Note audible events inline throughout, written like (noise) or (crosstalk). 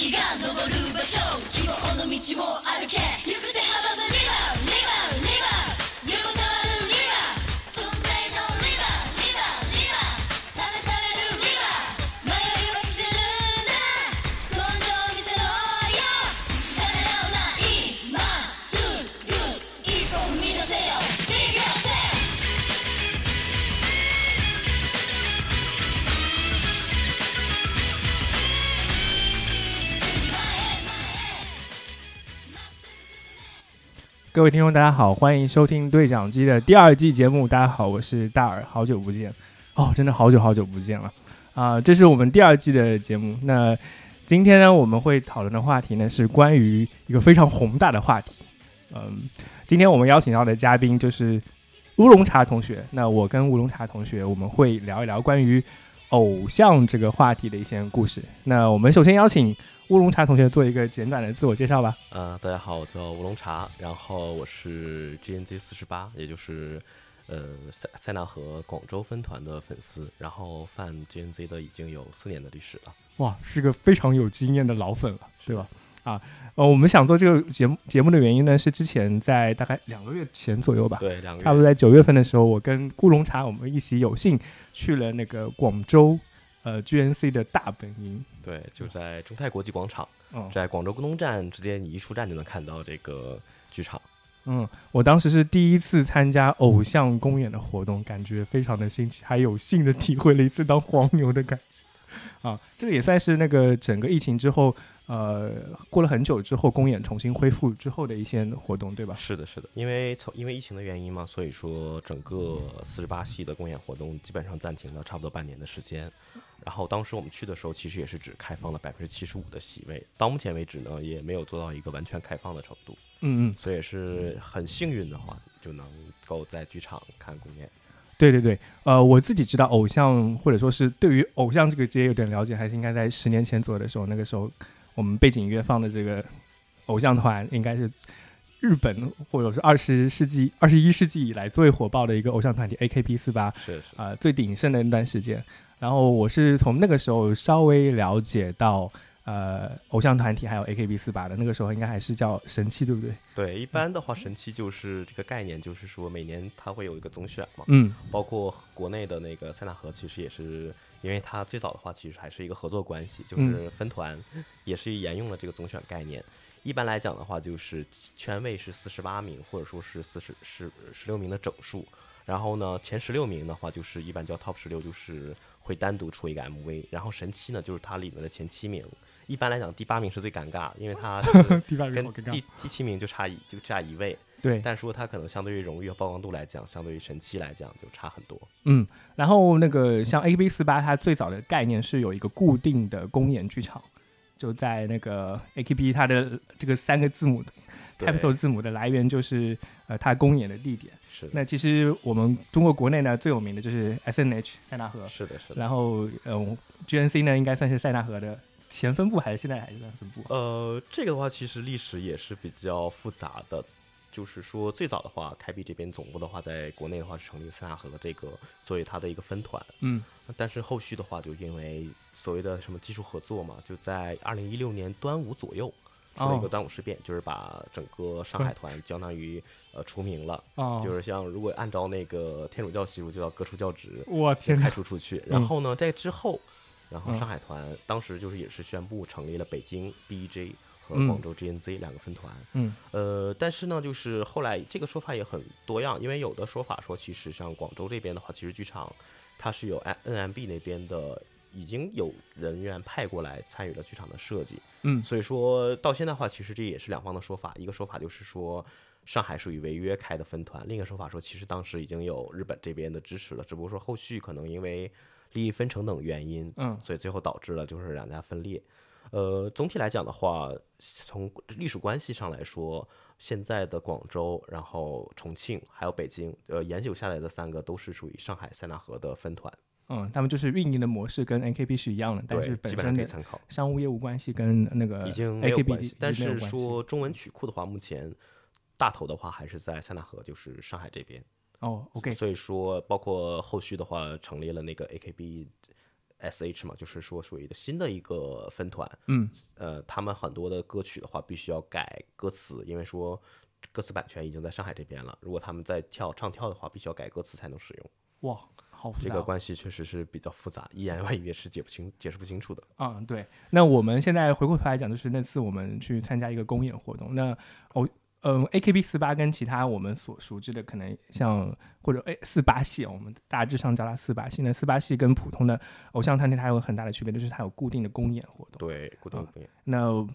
日が昇る場所。希望の道を歩け。各位听众，大家好，欢迎收听对讲机的第二季节目。大家好，我是大耳，好久不见哦，真的好久好久不见了啊、这是我们第二季的节目。那今天呢，我们会讨论的话题呢是关于一个非常宏大的话题。嗯，今天我们邀请到的嘉宾就是乌龙茶同学。那我跟乌龙茶同学，我们会聊一聊关于偶像这个话题的一些故事。那我们首先邀请乌龙茶同学做一个简短的自我介绍吧。呃，大家好，我叫乌龙茶，然后我是 GNZ 四十八，也就是呃塞塞纳河广州分团的粉丝，然后泛 GNZ 的已经有四年的历史了。哇，是个非常有经验的老粉了，对吧？啊，呃，我们想做这个节目节目的原因呢，是之前在大概两个月前左右吧，对，两个月差不多在九月份的时候，我跟乌龙茶我们一起有幸去了那个广州呃 GNC 的大本营，对，就在中泰国际广场，嗯在广州沟通站直接你一出站就能看到这个剧场。嗯，我当时是第一次参加偶像公演的活动，感觉非常的新奇，还有幸的体会了一次当黄牛的感觉。啊，这个也算是那个整个疫情之后，呃，过了很久之后，公演重新恢复之后的一些活动，对吧？是的，是的，因为从因为疫情的原因嘛，所以说整个四十八系的公演活动基本上暂停了差不多半年的时间。然后当时我们去的时候，其实也是只开放了百分之七十五的席位，到目前为止呢，也没有做到一个完全开放的程度。嗯嗯，所以也是很幸运的话，就能够在剧场看公演。对对对，呃，我自己知道偶像，或者说是对于偶像这个职业有点了解，还是应该在十年前左右的时候，那个时候我们背景音乐放的这个偶像团，应该是日本或者是二十世纪、二十一世纪以来最火爆的一个偶像团体 AKB 四八，是是，啊，最鼎盛的那段时间。然后我是从那个时候稍微了解到，呃，偶像团体还有 AKB 四八的，那个时候应该还是叫神七，对不对？对，一般的话，神七就是这个概念，就是说每年它会有一个总选嘛，嗯包括国内的那个塞纳河，其实也是，因为它最早的话其实还是一个合作关系，就是分团，也是沿用了这个总选概念。一般来讲的话，就是圈位是四十八名，或者说是四十十十六名的整数。然后呢，前十六名的话，就是一般叫 top 十六，就是会单独出一个 MV。然后神七呢，就是它里面的前七名。一般来讲，第八名是最尴尬，因为它 (laughs) 是第八名跟第第七名就差一就差一位。对，但说它可能相对于荣誉和曝光度来讲，相对于神七来讲就差很多。嗯，然后那个像 AKB 四八，它最早的概念是有一个固定的公演剧场，就在那个 AKB 它的这个三个字母对 capital 字母的来源就是呃它公演的地点。是，那其实我们中国国内呢最有名的就是 SNH 塞纳河，是的，是的。然后嗯 GNC 呢应该算是塞纳河的前分部还是现在还是算分部？呃，这个的话，其实历史也是比较复杂的。就是说，最早的话，开辟这边总部的话，在国内的话是成立塞纳河的这个作为它的一个分团，嗯但是后续的话，就因为所谓的什么技术合作嘛，就在二零一六年端午左右出了一哦个端午事变，就是把整个上海团相当于呃除名了，哦，就是像如果按照那个天主教习俗，就要革除教职，我天，开除出去。然后呢，在之后，然后嗯上海团当时就是也是宣布成立了北京 BEJ 和嗯广州 GNZ 两个分团。嗯呃，但是呢，就是后来这个说法也很多样，因为有的说法说，其实像广州这边的话，其实剧场它是有 NMB 那边的。已经有人员派过来参与了剧场的设计，嗯所以说到现在的话，其实这也是两方的说法。一个说法就是说，上海属于违约开的分团；另一个说法说，其实当时已经有日本这边的支持了，只不过说后续可能因为利益分成等原因，嗯所以最后导致了就是两家分裂。呃，总体来讲的话，从历史关系上来说，现在的广州、然后重庆还有北京，呃，研究下来的三个都是属于上海塞纳河的分团，嗯，他们就是运营的模式跟 NKB 是一样的，但是，本基本上身以参考。商务业务关系跟那个已经没有 AKB 关系。但是说中文曲库的话，目前大头的话还是在塞纳河，就是上海这边。哦，OK，所以说包括后续的话成立了那个 AKB SH 嘛，就是说属于一个新的一个分团，嗯，呃，他们很多的歌曲的话必须要改歌词，因为说歌词版权已经在上海这边了，如果他们在跳唱跳的话，必须要改歌词才能使用。哇，好复杂、这个关系确实是比较复杂，一言万语也是解不清、解释不清楚的。嗯，对。那我们现在回过头来讲，就是那次我们去参加一个公演活动，那哦，嗯，AKB 四八跟其他我们所熟知的可能像或者哎四八系，我们大致上叫它四八系。那四八系跟普通的偶像团体它有很大的区别，就是它有固定的公演活动。对，固定公演。那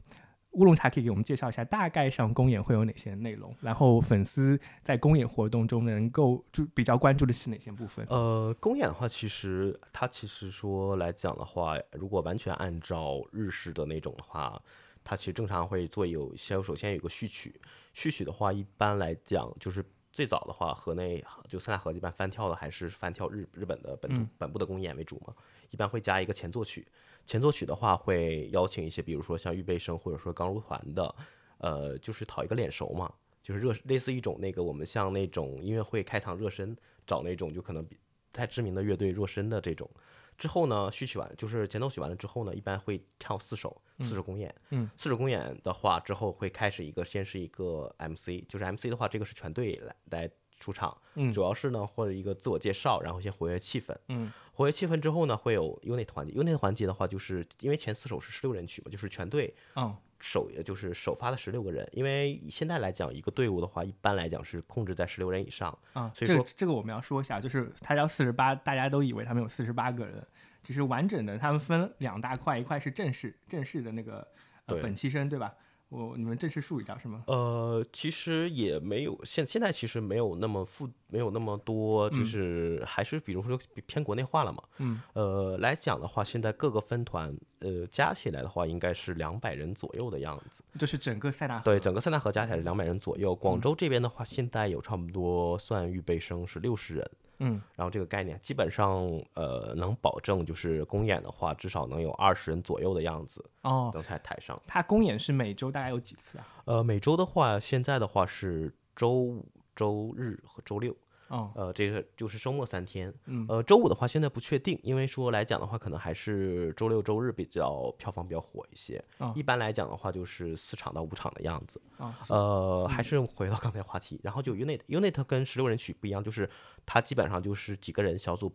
乌龙茶可以给我们介绍一下，大概上公演会有哪些内容？然后粉丝在公演活动中能够就比较关注的是哪些部分？呃，公演的话，其实它其实说来讲的话，如果完全按照日式的那种的话，它其实正常会做有先首先有个序曲，序曲的话一般来讲就是最早的话，河内就三大河一般翻跳的还是翻跳日日本的本土、本部的公演为主嘛，一般会加一个前奏曲。前奏曲的话，会邀请一些，比如说像预备生或者说刚入团的，呃，就是讨一个脸熟嘛，就是热类似一种那个我们像那种音乐会开场热身，找那种就可能比太知名的乐队热身的这种。之后呢，序曲完就是前奏曲完了之后呢，一般会跳四首，四首公演。嗯，四首公演的话之后会开始一个，先是一个 MC，就是 MC 的话，这个是全队来来出场，嗯主要是呢或者一个自我介绍，然后先活跃气氛。嗯，活跃气氛之后呢，会有 unit 环节。unit 环节的话，就是因为前四首是十六人曲嘛，就是全队嗯首就是首发的十六个人。因为现在来讲，一个队伍的话，一般来讲是控制在十六人以上。啊，所以说这个这个我们要说一下，就是他叫四十八，大家都以为他们有四十八个人，其实完整的他们分两大块，一块是正式正式的那个呃本期生，对吧？我你们正式术语叫什么？呃，其实也没有现现在其实没有那么复，没有那么多，就是还是比如说偏国内化了嘛。嗯。呃，来讲的话，现在各个分团呃加起来的话，应该是两百人左右的样子。就是整个塞纳河对，整个塞纳河加起来是两百人左右。广州这边的话，现在有差不多算预备生是六十人。嗯，然后这个概念基本上呃能保证就是公演的话，至少能有二十人左右的样子哦，都在台上。他公演是每周大概有几次啊？呃，每周的话，现在的话是周五、周日和周六。哦，呃，这个就是周末三天。嗯呃，周五的话现在不确定，因为说来讲的话，可能还是周六周日比较票房比较火一些。哦一般来讲的话，就是四场到五场的样子。啊，呃，还是回到刚才话题，然后就 unit unit 跟十六人曲不一样，就是它基本上就是几个人小组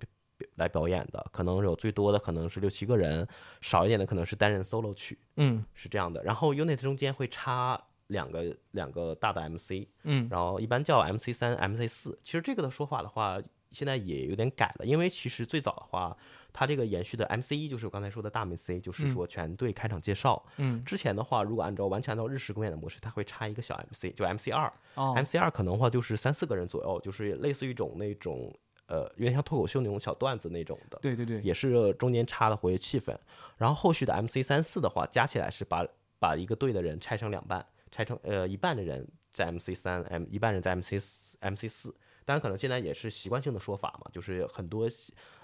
来表演的，可能有最多的可能是六七个人，少一点的可能是单人 solo 曲，嗯是这样的。然后 unit 中间会插两个两个大的 MC，嗯然后一般叫 MC 三、MC 四。其实这个的说法的话，现在也有点改了，因为其实最早的话，它这个延续的 MC 一就是我刚才说的大 MC，就是说全队开场介绍。嗯，之前的话，如果按照完全按照日式公演的模式，它会插一个小 MC，就 MC 二。哦 MC 二可能的话就是三四个人左右，就是类似于一种那种呃，有点像脱口秀那种小段子那种的。对对对，也是中间插的活跃气氛。然后后续的 MC 三四的话，加起来是把把一个队的人拆成两半，拆成呃一半的人在 MC 三，M 一半人在 MC 四 MC 四。当然，可能现在也是习惯性的说法嘛，就是很多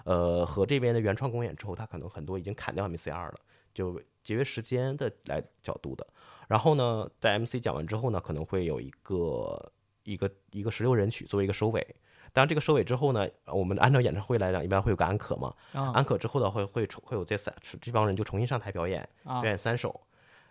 呃和这边的原创公演之后，他可能很多已经砍掉 MC 二了，就节约时间的来角度的。然后呢，在 MC 讲完之后呢，可能会有一个一个一个十六人曲作为一个收尾。当然，这个收尾之后呢，我们按照演唱会来讲，一般会有个安可嘛。啊安可之后的会会重会有这三这帮人就重新上台表演，啊表演三首，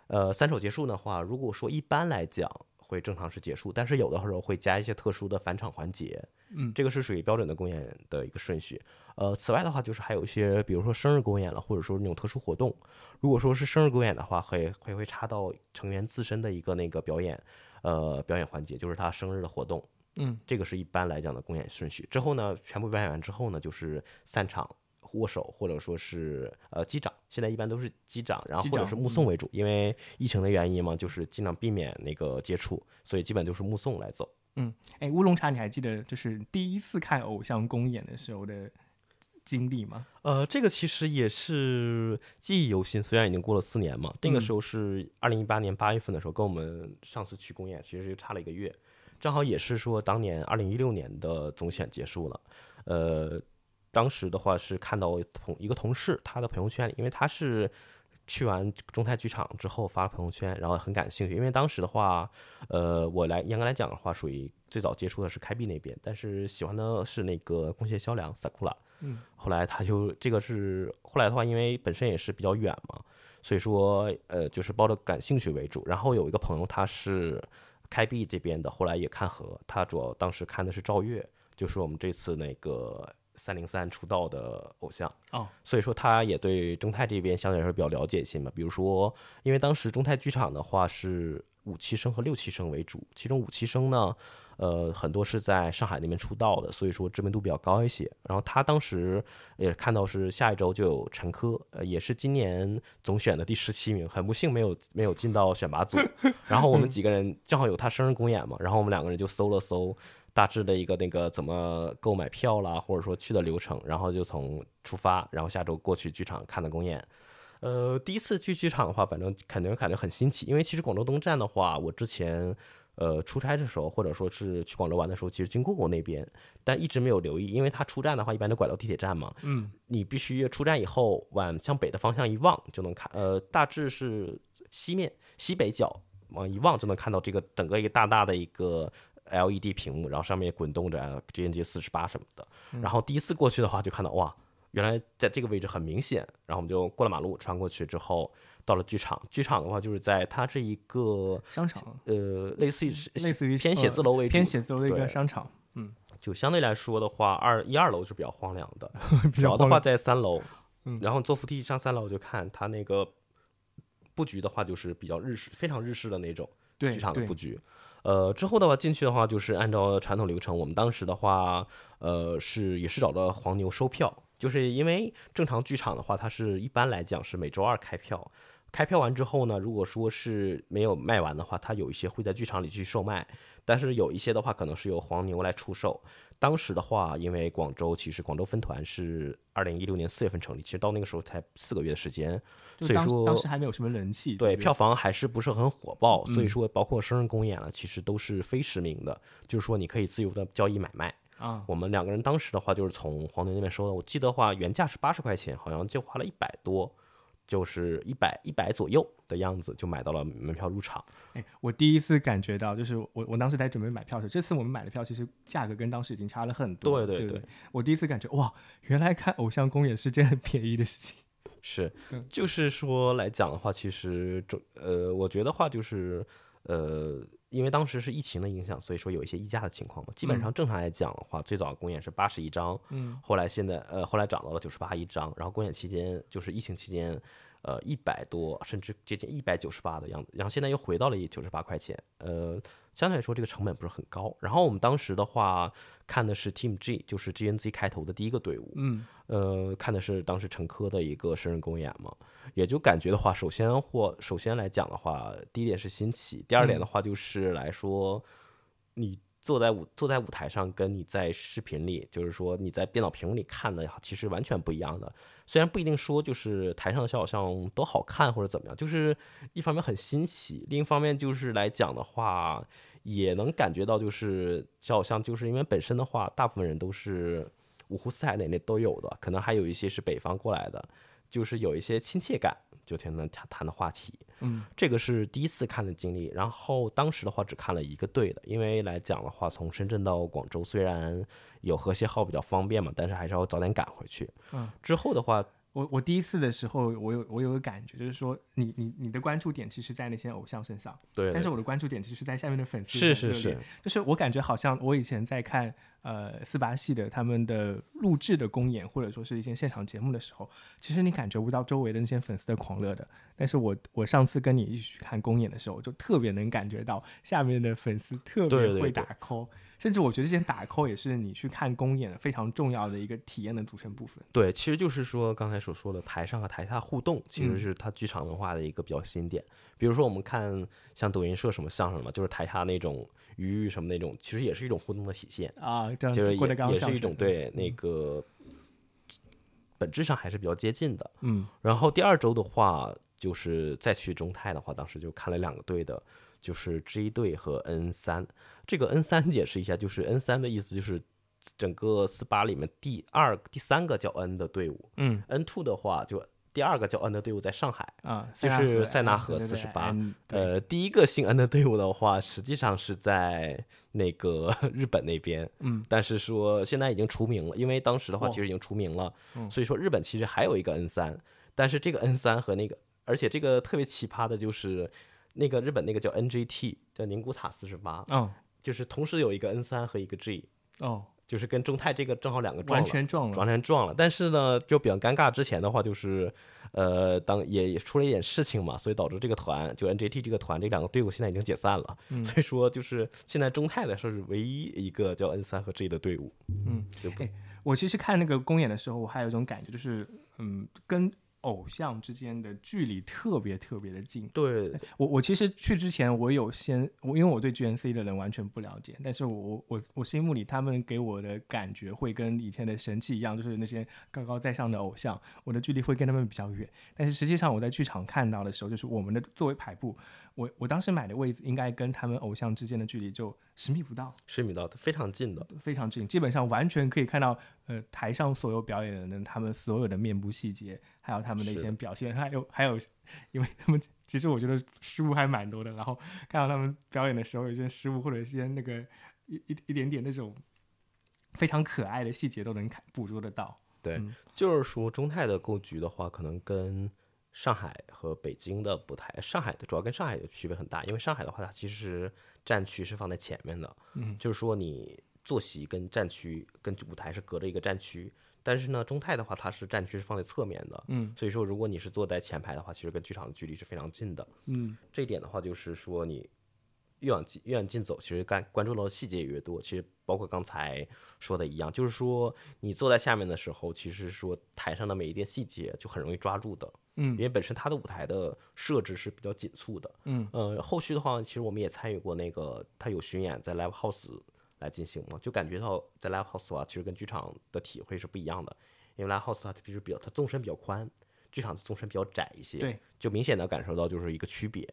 呃，三首结束的话，如果说一般来讲会正常是结束，但是有的时候会加一些特殊的返场环节，嗯，这个是属于标准的公演的一个顺序。呃，此外的话，就是还有一些，比如说生日公演了，或者说那种特殊活动，如果说是生日公演的话，会会会插到成员自身的一个那个表演，呃，表演环节，就是他生日的活动。嗯，这个是一般来讲的公演顺序。之后呢，全部表演完之后呢，就是散场握手，或者说是呃击掌。现在一般都是击掌，然后或者是目送为主，因为疫情的原因嘛，就是尽量避免那个接触，所以基本都是目送来走。嗯哎，乌龙茶，你还记得就是第一次看偶像公演的时候的经历吗？呃，这个其实也是记忆犹新，虽然已经过了四年嘛。那个嗯时候是二零一八年八月份的时候，跟我们上次去公演其实就差了一个月，正好也是说当年二零一六年的总选结束了。呃，当时的话是看到同一个同事他的朋友圈里，因为他是去完中泰剧场之后发了朋友圈，然后很感兴趣，因为当时的话，呃，我来严格来讲的话，属于最早接触的是开闭那边，但是喜欢的是那个宫胁萧良萨库拉。嗯，后来他就这个是后来的话，因为本身也是比较远嘛，所以说呃就是抱着感兴趣为主。然后有一个朋友他是开闭这边的，后来也看和，他主要当时看的是赵月，就是我们这次那个三零三出道的偶像。哦，所以说他也对中泰这边相对来说比较了解一些嘛。比如说，因为当时中泰剧场的话是五期生和六期生为主，其中五期生呢，呃，很多是在上海那边出道的，所以说知名度比较高一些。然后他当时也看到是下一周就有陈科，呃，也是今年总选的第十七名，很不幸没有没有进到选拔组。然后我们几个人正好有他生日公演嘛，然后我们两个人就搜了搜。大致的一个那个怎么购买票啦，或者说去的流程，然后就从出发，然后下周过去剧场看的公演。呃，第一次去剧场的话，反正肯定感觉很新奇，因为其实广州东站的话，我之前呃出差的时候，或者说是去广州玩的时候，其实经过过那边，但一直没有留意，因为它出站的话，一般都拐到地铁站嘛，嗯，你必须出站以后往向北的方向一望就能看，呃，大致是西面西北角往一望就能看到这个整个一个大大的一个。LED 屏幕，然后上面滚动着 GNG 四十八什么的。然后第一次过去的话，就看到哇，原来在这个位置很明显。然后我们就过了马路，穿过去之后，到了剧场。剧场的话，就是在它这一个商场，呃，类似于类似于偏写字楼为主，偏写字楼的一个商场。嗯，就相对来说的话，二一二楼是比较荒凉的，(laughs) 比主要的话在三楼。嗯然后坐扶梯上三楼就看它那个布局的话，就是比较日式，非常日式的那种。剧场的布局。呃，之后的话进去的话，就是按照传统流程，我们当时的话，呃，是也是找到黄牛收票，就是因为正常剧场的话，它是一般来讲是每周二开票，开票完之后呢，如果说是没有卖完的话，它有一些会在剧场里去售卖，但是有一些的话可能是由黄牛来出售。当时的话，因为广州其实广州分团是二零一六年四月份成立，其实到那个时候才四个月的时间，所以说当时还没有什么人气，对，不票房还是不是很火爆，所以嗯说包括生日公演了，其实都是非实名的，就是说你可以自由的交易买卖。啊，我们两个人当时的话就是从黄牛那边收的，我记得话原价是八十块钱，好像就花了一百多，就是一百一百左右的样子就买到了门票入场。哎，我第一次感觉到，就是我我当时在准备买票的时候，这次我们买的票其实价格跟当时已经差了很多，对对对我第一次感觉哇，原来看偶像公演是件很 (laughs) 便宜的事情。是嗯，就是说来讲的话，其实这呃，我觉得话就是呃，因为当时是疫情的影响，所以说有一些溢价的情况嘛。基本上正常来讲的话，最早公演是八十一张，嗯，后来现在呃后来涨到了九十八一张，然后公演期间就是疫情期间，呃一百多甚至接近一百九十八的样子，然后现在又回到了九十八块钱，呃相对来说这个成本不是很高。然后我们当时的话看的是 Team G，就是 GNZ 开头的第一个队伍，嗯，呃看的是当时陈科的一个生日公演嘛，也就感觉的话，首先或首先来讲的话，第一点是新奇，第二点的话就是来说，你坐在舞坐在舞台上，跟你在视频里，就是说你在电脑屏幕里看的，其实完全不一样的。虽然不一定说就是台上的小偶像都好看或者怎么样，就是一方面很新奇，另一方面就是来讲的话，也能感觉到就是小偶像，就是因为本身的话，大部分人都是五湖四海哪里都有的，可能还有一些是北方过来的，就是有一些亲切感，就天能谈谈的话题。嗯，这个是第一次看的经历，然后当时的话只看了一个队的，因为来讲的话，从深圳到广州虽然有和谐号比较方便嘛，但是还是要早点赶回去。嗯，之后的话，我我第一次的时候，我有我有个感觉，就是说你你你的关注点其实在那些偶像身上，对，但是我的关注点其实在下面的粉丝是是是，就是我感觉好像我以前在看呃四八系的他们的录制的公演，或者说是一些现场节目的时候，其实你感觉不到周围的那些粉丝的狂热的。但是我我上次跟你一起去看公演的时候，我就特别能感觉到下面的粉丝特别会对对对打 call，甚至我觉得这些打 call 也是你去看公演非常重要的一个体验的组成部分。对，其实就是说刚才所说的台上和台下互动，其嗯实是它剧场文化的一个比较新点。比如说我们看像抖音社什么相声嘛，就是台下那种鱼鱼什么那种，其实也是一种互动的体现。啊，这样就是也郭德纲也是一种对那个本质上还是比较接近的。嗯然后第二周的话，就是再去中泰的话，当时就看了两个队的，就是 G 队和 N 三。这个 N 三解释一下，就是 N 三的意思就是整个四八里面第二、第三个叫 N 的队伍嗯，N two 的话就第二个叫 N 的队伍在上海。啊，就是塞纳河对对对48 N，对。呃，第一个姓 N 的队伍的话，实际上是在那个 (laughs) 日本那边，嗯，但是说现在已经除名了，因为当时的话哦其实已经除名了，嗯。所以说日本其实还有一个 N 三，但是这个 N 三和那个，而且这个特别奇葩的就是那个日本那个叫 NGT，叫宁古塔四十八，哦就是同时有一个 N 三和一个 G，哦，就是跟中泰这个正好两个撞完。全撞了，完全撞了，但是呢，就比较尴尬。之前的话就是，呃，当也也出了一点事情嘛，所以导致这个团就 NGT 这个团这两个队伍现在已经解散了。嗯 (laughs) 所以说就是现在中泰的是唯一一个叫 N 三和 G 的队伍。嗯，就不哎我其实看那个公演的时候，我还有一种感觉，就是嗯，跟偶像之间的距离特别特别的近。对我我其实去之前，我有先我因为我对 GNC 的人完全不了解，但是我我我心目里他们给我的感觉会跟以前的神器一样，就是那些高高在上的偶像，我的距离会跟他们比较远。但是实际上我在剧场看到的时候，就是我们的作为排布，我我当时买的位置应该跟他们偶像之间的距离就十米不到。十米到非常近的。非常近，基本上完全可以看到，呃，台上所有表演的人他们所有的面部细节，还有他们的一些表现，还有还有，因为他们其实我觉得失误还蛮多的，然后看到他们表演的时候有一些失误或者一些那个一一一点点那种非常可爱的细节都能看捕捉得到。对，嗯就是说中泰的构局的话，可能跟上海和北京的舞台，上海的主要跟上海的区别很大，因为上海的话，它其实战区是放在前面的，嗯，就是说你坐席跟战区跟舞台是隔着一个战区，但是呢，中泰的话，它是战区是放在侧面的，嗯。所以说如果你是坐在前排的话，其实跟剧场的距离是非常近的，嗯。这一点的话，就是说你越往近越往近走，其实干关注到的细节也越多。其实包括刚才说的一样，就是说你坐在下面的时候，其实说台上的每一点细节就很容易抓住的，嗯因为本身它的舞台的设置是比较紧促的。嗯呃，后续的话，其实我们也参与过那个，它有巡演在 Live House 来进行嘛，就感觉到在 Live House 的话，其实跟剧场的体会是不一样的，因为 Live House 它其实比较它纵深比较宽，剧场的纵深比较窄一些，对，就明显的感受到就是一个区别。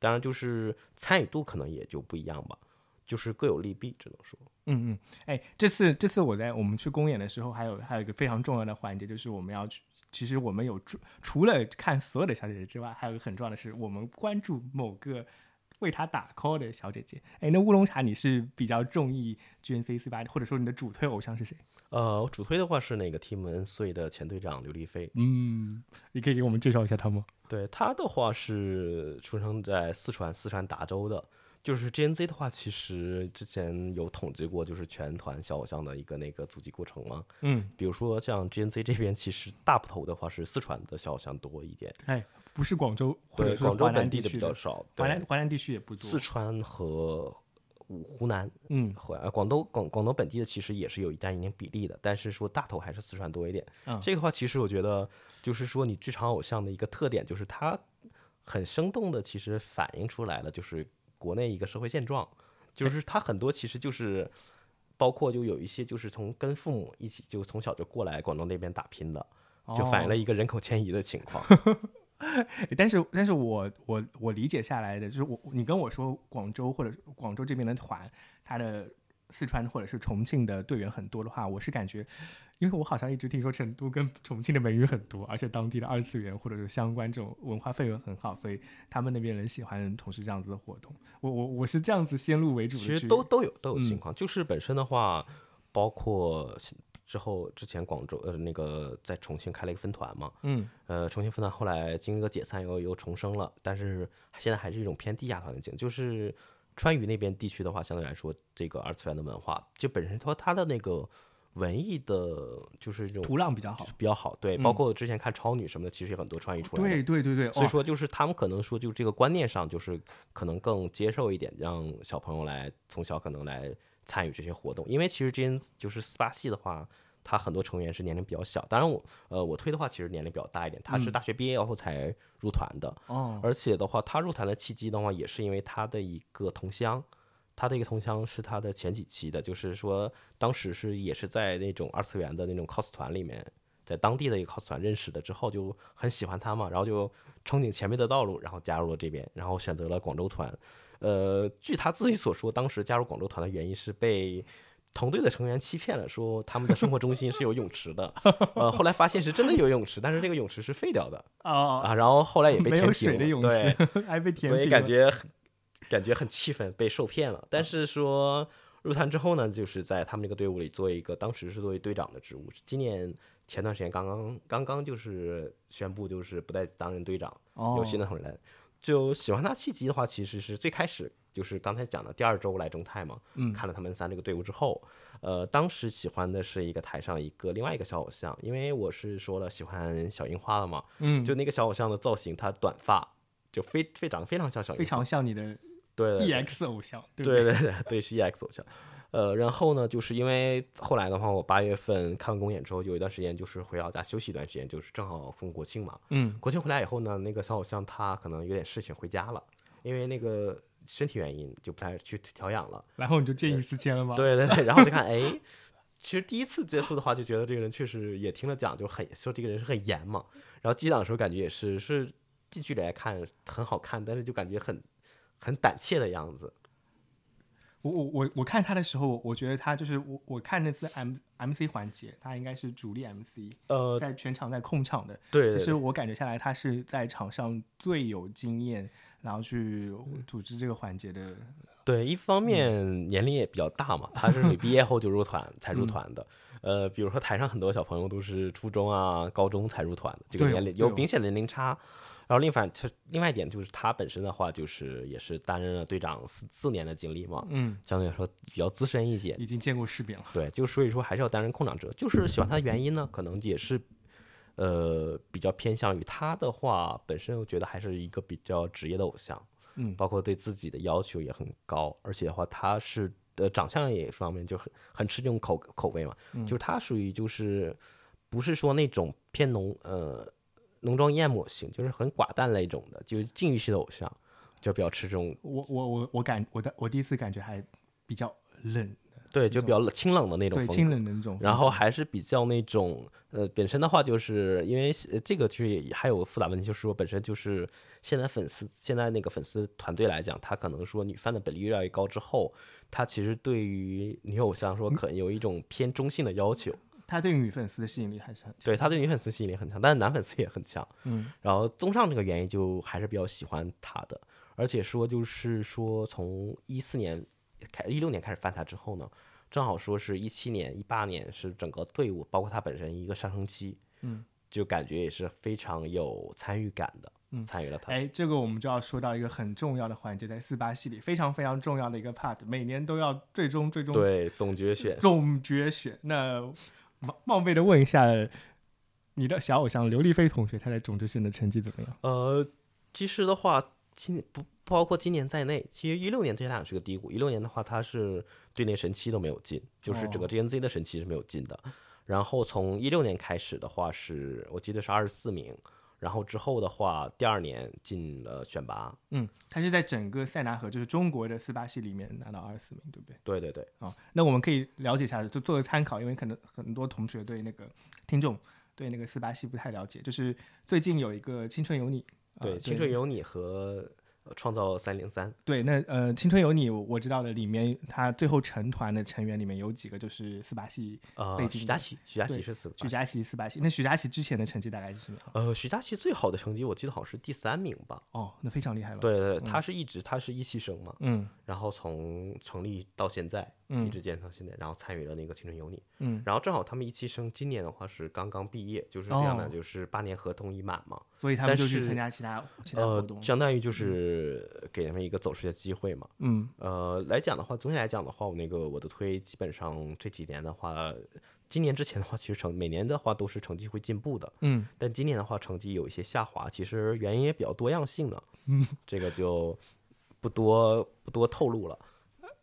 当然，就是参与度可能也就不一样吧，就是各有利弊，只能说。嗯嗯，哎，这次这次我在我们去公演的时候，还有还有一个非常重要的环节，就是我们要去。其实我们有除除了看所有的小姐姐之外，还有一个很重要的是，我们关注某个为她打 call 的小姐姐。哎，那乌龙茶你是比较中意 GNC 四八，或者说你的主推偶像是谁？呃，主推的话是那个 Team N 岁的前队长刘丽菲，嗯，你可以给我们介绍一下她吗？对他的话是出生在四川，四川达州的。就是 GNZ 的话，其实之前有统计过，就是全团小偶像的一个那个组织过程嘛。嗯，比如说像 GNZ 这边，其实大部头的话是四川的小偶像多一点，哎，不是广州或者广州本地的比较少，华南对，华南地区也不多。四川和湖湖南嗯和呃广东广广东本地的其实也是有一占一定比例的，但是说大头还是四川多一点。嗯这个话其实我觉得就是说你剧场偶像的一个特点，就是它很生动的其实反映出来了，就是国内一个社会现状，就是它很多其实就是。包括就有一些就是从跟父母一起就从小就过来广东那边打拼的，就反映了哦一个人口迁移的情况。(laughs) (laughs) 但是，但是我我我理解下来的就是我你跟我说广州或者广州这边的团，他的四川或者是重庆的队员很多的话，我是感觉，因为我好像一直听说成都跟重庆的美女很多，而且当地的二次元或者是相关这种文化氛围很好，所以他们那边人喜欢从事这样子的活动。我我我是这样子先入为主的，其实都都有都有嗯情况，就是本身的话，包括之后之前广州呃那个在重庆开了一个分团嘛，嗯呃重庆分团后来经历了解散又又重生了，但是现在还是一种偏地下团的景，就是川渝那边地区的话，相对来说这个二次元的文化就本身说它的那个文艺的，就是这种土壤比较好。比较好，对，嗯包括之前看超女什么的，其实有很多川渝出来的，对对对对，所以哦说就是他们可能说就这个观念上就是可能更接受一点，让小朋友来从小可能来参与这些活动，因为其实之前就是四八系的话。他很多成员是年龄比较小，当然我呃我推的话其实年龄比较大一点，他是嗯大学毕业以后才入团的，哦，而且的话他入团的契机的话也是因为他的一个同乡，他的一个同乡是他的前几期的，就是说当时是也是在那种二次元的那种 cos 团里面，在当地的一个 cos 团认识的，之后就很喜欢他嘛，然后就憧憬前辈的道路，然后加入了这边，然后选择了广州团。呃，据他自己所说，当时加入广州团的原因是被同队的成员欺骗了，说他们的生活中心是有泳池的，呃，后来发现是真的有泳池，但是这个泳池是废掉的 (laughs) 哦，啊，然后后来也 (laughs) 被填平了，水的泳对，池 (laughs) 还被填所以感觉很感觉很气愤，被受骗了。但是说入团之后呢，就是在他们这个队伍里做一个，当时是作为队长的职务。今年前段时间刚刚刚刚就是宣布，就是不再担任队长，哦有新的同仁来。就喜欢他契机的话，其实是最开始就是刚才讲的第二周来中泰嘛，嗯看了他们三这个队伍之后，呃，当时喜欢的是一个台上一个另外一个小偶像，因为我是说了喜欢小樱花了嘛，嗯，就那个小偶像的造型，他短发就非非长得非常像小樱花，非常像你的对对对 EX 偶像，对对对对，是 EX 偶像。呃，然后呢，就是因为后来的话，我八月份看完公演之后，有一段时间就是回老家休息一段时间，就是正好逢国庆嘛。嗯，国庆回来以后呢，那个小偶像他可能有点事情回家了，因为那个身体原因就不太去调养了。(laughs) 然后你就见异思迁了吗？，(laughs) 对对对，然后就看，哎，其实第一次接触的话，就觉得这个人确实也听了讲，就很说这个人是很严嘛。然后击掌的时候感觉也是是近距离来看很好看，但是就感觉很很胆怯的样子。我我我我看他的时候，我觉得他就是我我看那次 M M C 环节，他应该是主力 M C，呃，在全场在控场的。对，对其实我感觉下来，他是在场上最有经验，然后去组织这个环节的。对，一方面年龄也比较大嘛，他是属于毕业后就入团才入团的。呃，比如说台上很多小朋友都是初中啊、高中才入团的，这个年龄有明显的年龄差。然后另反，其另外一点就是他本身的话，就是也是担任了队长四四年的经历嘛，嗯，相对来说比较资深一些。已经见过世面了。对，就所以说还是要担任控场者。就是喜欢他的原因呢，可能也是，呃，比较偏向于他的话，本身我觉得还是一个比较职业的偶像，嗯包括对自己的要求也很高，而且的话，他是呃长相也方面就很很吃这种口口味嘛，就是他属于就是不是说那种偏浓呃浓妆艳抹型，就是很寡淡那种的，就是禁欲系的偶像，就比较吃这种我我我我感我的我第一次感觉还比较冷，对，就比较冷清冷的那种对风格。清冷的那种。然后还是比较那种呃，本身的话就是因为呃这个其实也还有个复杂问题，就是说本身就是现在粉丝现在那个粉丝团队来讲，他可能说女 fan 的比例越来越高之后，他其实对于女偶像说可能有一种偏中性的要求，他对女粉丝的吸引力还是很强。对他对女粉丝吸引力很强，但是男粉丝也很强。嗯，然后综上这个原因，就还是比较喜欢他的，而且说就是说从一四年开一六年开始翻他之后呢，正好说是一七年、一八年是整个队伍包括他本身一个上升期，嗯，就感觉也是非常有参与感的，嗯参与了他。哎，这个我们就要说到一个很重要的环节，在四八系里非常非常重要的一个 part，每年都要最终最终对，总决选，总决选。那冒冒昧的问一下，你的小偶像刘丽菲同学，她在总决赛的成绩怎么样？呃，其实的话，今不不包括今年在内，其实一六年对他俩是个低谷。一六年的话，他是队内神七都没有进，就是整个哦 GNZ 的神七是没有进的。然后从一六年开始的话是，我记得是二十四名。然后之后的话，第二年进了选拔。嗯，他是在整个塞纳河，就是中国的四八系里面拿到二十四名，对不对？对对对，啊、那我们可以了解一下，就做个参考，因为可能很多同学对那个听众对那个四八系不太了解，就是最近有一个《青春有你》啊对，青春有你和呃创造三零三，对，那呃，《青春有你》我我知道的，里面他最后成团的成员里面有几个就是四八系，呃背，景徐佳琪，徐佳琪是四，徐佳琪四八系。那徐佳琪之前的成绩大概是什么样？呃，徐佳琪最好的成绩我记得好像是第三名吧。哦，那非常厉害了。，对对，对他是一直他是一期生嘛，嗯然后从成立到现在，一嗯直坚持到现在，然后参与了那个《青春有你》，嗯，然后正好他们一期生今年的话是刚刚毕业，就是这样的，哦就是八年合同已满嘛，所以他们就去是参加其他其他活呃动，。相当于就是给他们一个走出的机会嘛。嗯呃，来讲的话，总体来讲的话，我那个我的推基本上这几年的话，今年之前的话，其实成每年的话都是成绩会进步的，嗯但今年的话成绩有一些下滑，其实原因也比较多样性的，嗯，这个就不多不多透露了。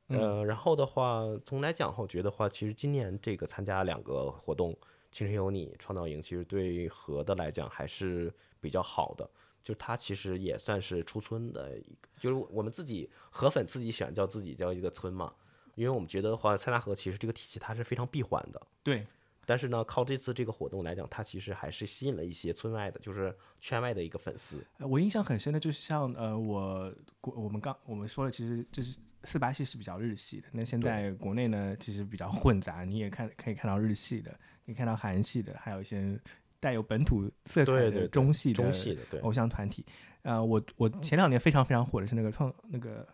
嗯呃，然后的话，总来讲的话，我觉得话，其实今年这个参加两个活动，青春有你、创造营，其实对何的来讲还是比较好的。就他其实也算是出村的一个，就是我们自己河粉自己喜欢叫自己叫一个村嘛，因为我们觉得的话，塞纳河其实这个体系它是非常闭环的，对，但是呢，靠这次这个活动来讲，它其实还是吸引了一些村外的，就是圈外的一个粉丝。呃我印象很深的就是像呃，我国我们刚我们说了，其实就是四八系是比较日系的，那现在国内呢其实比较混杂，你也看可以看到日系的，可以看到韩系的，还有一些带有本土色彩的中戏的中系的偶像团体。呃，我我前两年非常非常火的是那个创那个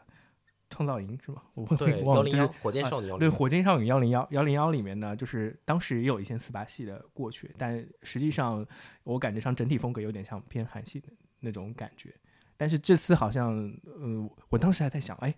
创造营是吗？我对忘了，就是幺零幺火箭少女幺对，火箭少女幺零幺幺零幺里面呢，就是当时也有一些四八系的过去，但实际上我感觉上整体风格有点像偏韩系的那种感觉。但是这次好像，呃，我当时还在想，哎，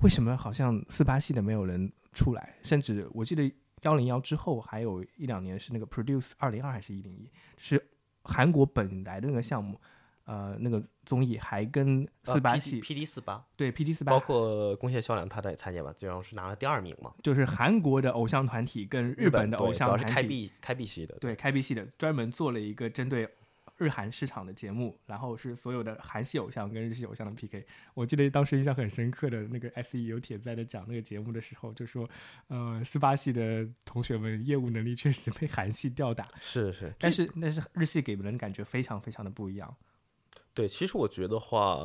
为什么好像四八系的没有人出来？甚至我记得幺零幺之后还有一两年是那个 Produce 二零二还是一零一，是韩国本来的那个项目，呃，那个综艺还跟四八系、P D 四八，对 PD 四八包，括宫谢孝良他在参加吧，最后是拿了第二名嘛。就是韩国的偶像团体跟日本的偶对主要是像团体开闭开闭系的，对，开闭系的专门做了一个针对日韩市场的节目，然后是所有的韩系偶像跟日系偶像的 PK。我记得当时印象很深刻的那个 SE 有铁在的讲那个节目的时候，就说，呃，四八系的同学们业务能力确实被韩系吊打，是是，但是但是日系给人感觉非常非常的不一样。对，其实我觉得话，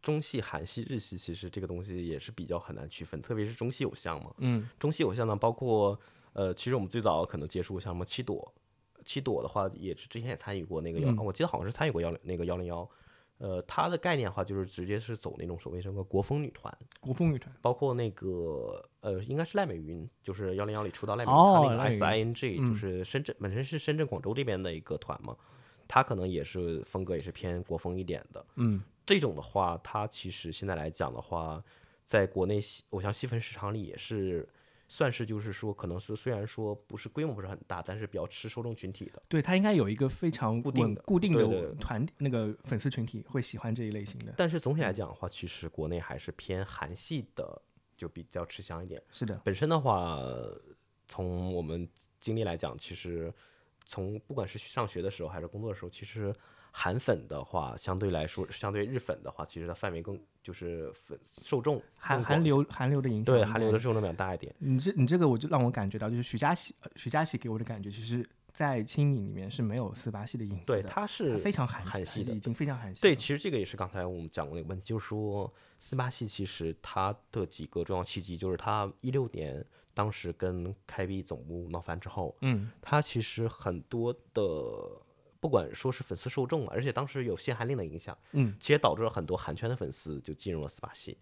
中系、韩系、日系，其实这个东西也是比较很难区分，特别是中系偶像嘛。嗯，中系偶像呢，包括呃，其实我们最早可能接触像什么七朵，七朵的话也是之前也参与过那个幺、嗯我记得好像是参与过幺零那个幺零幺。呃，它的概念的话，就是直接是走那种所谓什么国风女团，国风女团，包括那个呃，应该是赖美云，就是幺零幺里出道赖美云，哦她那个赖美 S I N G 嗯就是深圳、本身是深圳、广州这边的一个团嘛，她可能也是风格也是偏国风一点的。嗯，这种的话，它其实现在来讲的话，在国内戏偶像细分市场里也是算是就是说，可能是虽然说不是规模不是很大，但是比较吃受众群体的。对他应该有一个非常固定的固定的团那个粉丝群体会喜欢这一类型的。但是总体来讲的话，其实国内还是偏韩系的，就比较吃香一点。是的，本身的话，从我们经历来讲，其实从不管是上学的时候还是工作的时候，其实韩粉的话，相对来说，相对日粉的话，其实它范围更就是粉受众韩韩流韩流的影响，对韩流的受众量比较大一点。你这你这个我就让我感觉到，就是徐佳琪，呃徐佳琪给我的感觉，其实，在青影里面是没有四八系的影子的。对，的，它是非常韩韩系的。已经非常韩系对，其实这个也是刚才我们讲过那个问题，就是说四八系其实它的几个重要契机，就是它一六年当时跟开闭总部闹翻之后，嗯，它其实很多的不管说是粉丝受众啊，而且当时有限韩令的影响，嗯，其实也导致了很多韩圈的粉丝就进入了四八系，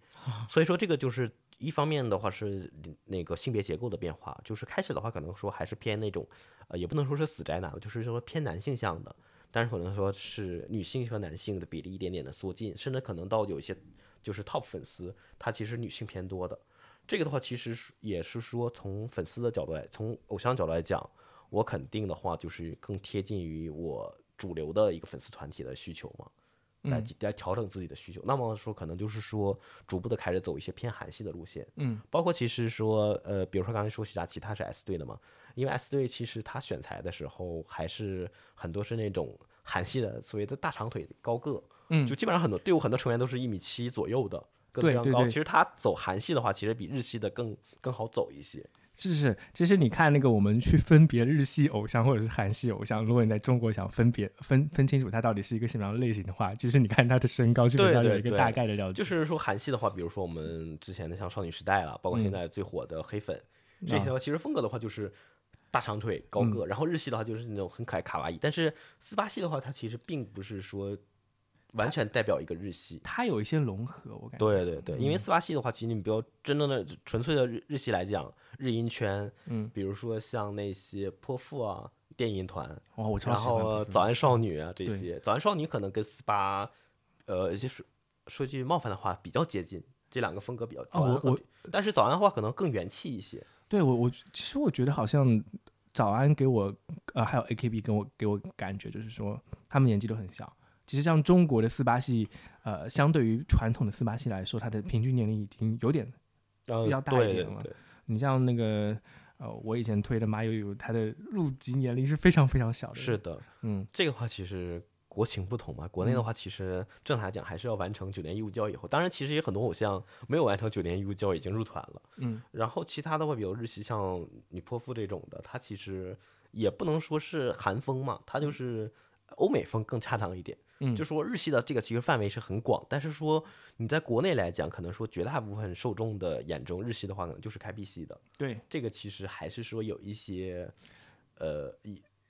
所以说这个就是一方面的话是那个性别结构的变化，就是开始的话可能说还是偏那种，呃，也不能说是死宅男，就是说偏男性向的，但是可能说是女性和男性的比例一点点的缩进，甚至可能到有一些就是 top 粉丝，他其实女性偏多的。这个的话，其实是也是说从粉丝的角度来，从偶像角度来讲，我肯定的话就是更贴近于我主流的一个粉丝团体的需求嘛，来来调整自己的需求。那么说，可能就是说逐步的开始走一些偏韩系的路线，嗯，包括其实说呃，比如说刚才说徐佳琪，她是 S 队的嘛，因为 S 队其实他选材的时候还是很多是那种韩系的所谓的大长腿高个，嗯就基本上很多队伍很多成员都是一米七左右的。个子非常高，其实他走韩系的话，其实比日系的更更好走一些。是是，其实你看那个，我们去分别日系偶像或者是韩系偶像，如果你在中国想分别分分清楚他到底是一个什么样的类型的话，其实你看他的身高，基本上对对对有一个大概的了解。就是说韩系的话，比如说我们之前的像少女时代了，包括现在最火的黑粉，这些的话其实风格的话就是大长腿高个，然后日系的话就是那种很可爱卡哇伊，但是四八系的话，它其实并不是说完全代表一个日系。它有一些融合，我感觉。对对对，因为四八系的话，其实你比较真正的纯粹的日日系来讲，日音圈，嗯，比如说像那些泼妇啊、电音团，哇，我超然喜欢后早安少女啊这些，早安少女可能跟四八，呃，就是说句冒犯的话，比较接近，这两个风格比较早安和哦我但是早安的话可能更元气一些。对我我其实我觉得好像早安给我呃还有 AKB 给我给我感觉就是说他们年纪都很小。其实像中国的四八系，呃，相对于传统的四八系来说，它的平均年龄已经有点嗯，比较大一点了对对你像那个呃，我以前推的马友友，他的入籍年龄是非常非常小的。是，的，嗯，这个话其实国情不同嘛，国内的话其实正常来讲还是要完成九年义务教育以后，当然其实也很多偶像没有完成九年义务教育已经入团了，嗯，然后其他的话，比如日系像女泼妇这种的，它其实也不能说是韩风嘛，它就是欧美风更恰当一点。嗯就说日系的这个其实范围是很广，但是说你在国内来讲，可能说绝大部分受众的眼中，日系的话可能就是开 B 系的。对，这个其实还是说有一些，呃，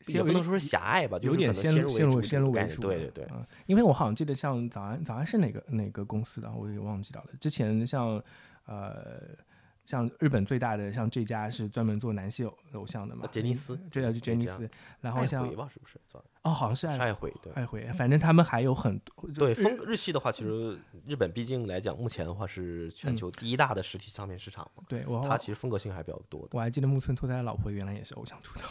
也不能说是狭隘吧，就有是点先入可能先先入入先入为主对对对。嗯，因为我好像记得像早安早安是哪个哪个公司的，我也忘记掉了。之前像呃像日本最大的像这家是专门做男性偶偶像的嘛，杰尼斯对啊，就杰尼斯。然后爱像回吧，是不是？哦，好像是爱回，对。爱回，反正他们还有很多对，日风日系的话，其实日本毕竟来讲，目前的话是全球第一大的实体唱片市场嘛，对它其实风格性还比较多的。我还记得木村拓哉的老婆原来也是偶像出道。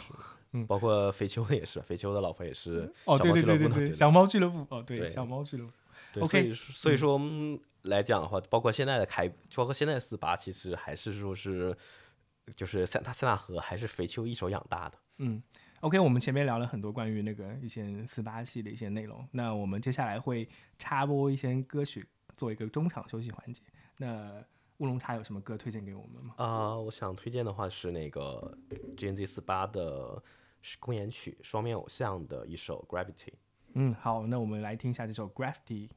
嗯包括肥秋的也是，肥秋的老婆也是哦，小对猫俱乐部的，对对对小猫俱乐部，哦，对，对小猫俱乐部。对 OK 所以说所以说嗯来讲的话，包括现在的开，包括现在的四八，其实还是说是就是塞纳塞纳河还是肥秋一手养大的。嗯，OK，我们前面聊了很多关于那个一些四八系的一些内容，那我们接下来会插播一些歌曲，做一个中场休息环节。那乌龙茶有什么歌推荐给我们吗？啊、我想推荐的话是那个 GNZ 四八的公演曲《双面偶像》的一首《Gravity》。嗯，好，那我们来听一下这首《Graffiti》。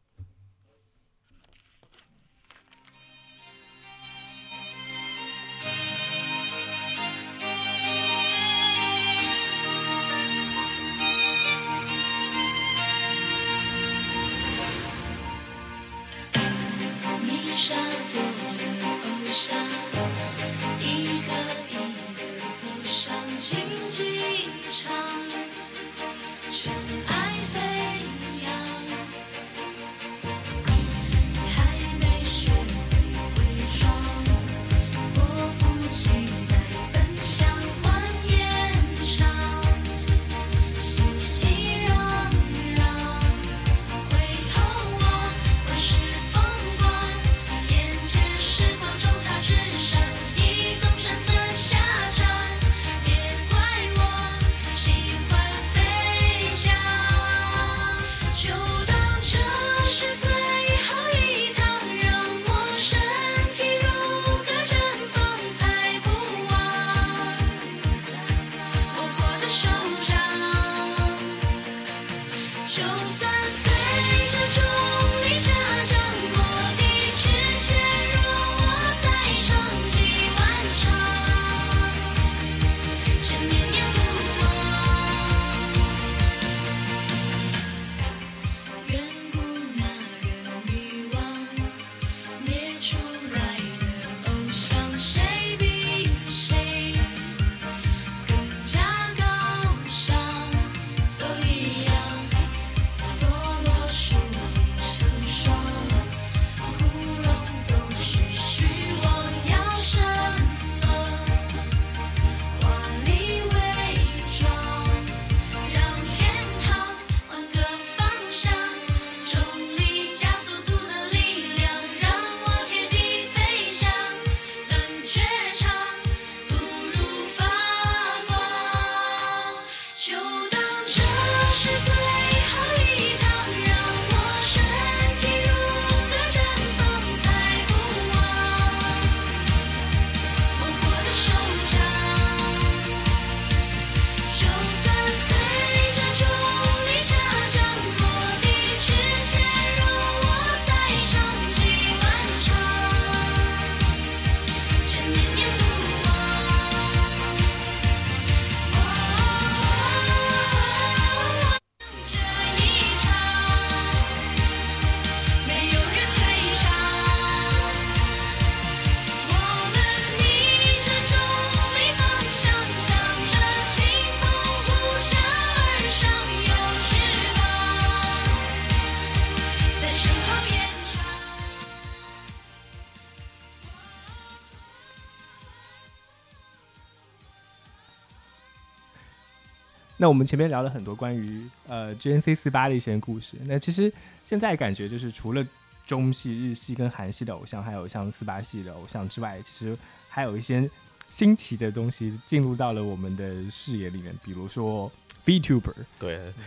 那我们前面聊了很多关于呃 GNC 四八的一些故事。那其实现在感觉就是除了中系、日系跟韩系的偶像，还有像四八系的偶像之外，其实还有一些新奇的东西进入到了我们的视野里面，比如说 VTuber。对对对。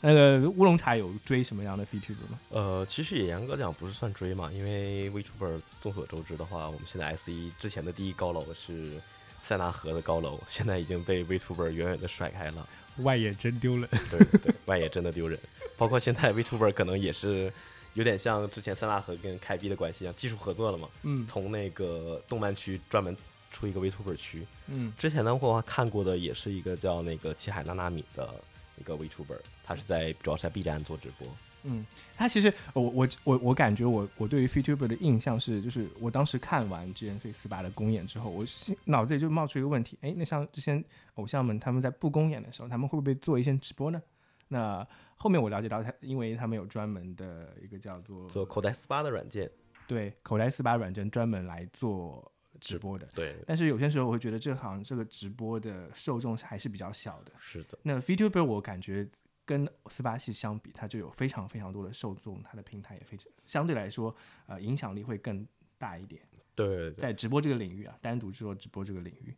那个乌龙茶有追什么样的 VTuber 吗？呃，其实也严格讲不是算追嘛，因为 VTuber 众所周知的话，我们现在 S 一之前的第一高楼是塞纳河的高楼，现在已经被 VTuber 远远的甩开了。外野真丢人。对对对，外野真的丢人。包括现在 VTuber 可能也是有点像之前塞纳河跟开闭的关系一样，技术合作了嘛。嗯从那个动漫区专门出一个 VTuber 区。嗯之前的话看过的也是一个叫那个七海娜娜米的一个 VTuber，他是在主要是在 B 站做直播。嗯，他其实我我我我感觉我我对于 VTuber 的印象是，就是我当时看完 GNC 四八的公演之后，我心脑子里就冒出一个问题，哎，那像这些偶像们他们在不公演的时候，他们会不会做一些直播呢？那后面我了解到他，因为他们有专门的一个叫做做口袋四八的软件，对口袋四八软件专门来做直播的。对，但是有些时候我会觉得这好像这个直播的受众还是比较小的。是的，那 VTuber 我感觉跟四八系相比，它就有非常非常多的受众，它的平台也非常相对来说，呃，影响力会更大一点。对对对，在直播这个领域啊，单独做直播这个领域，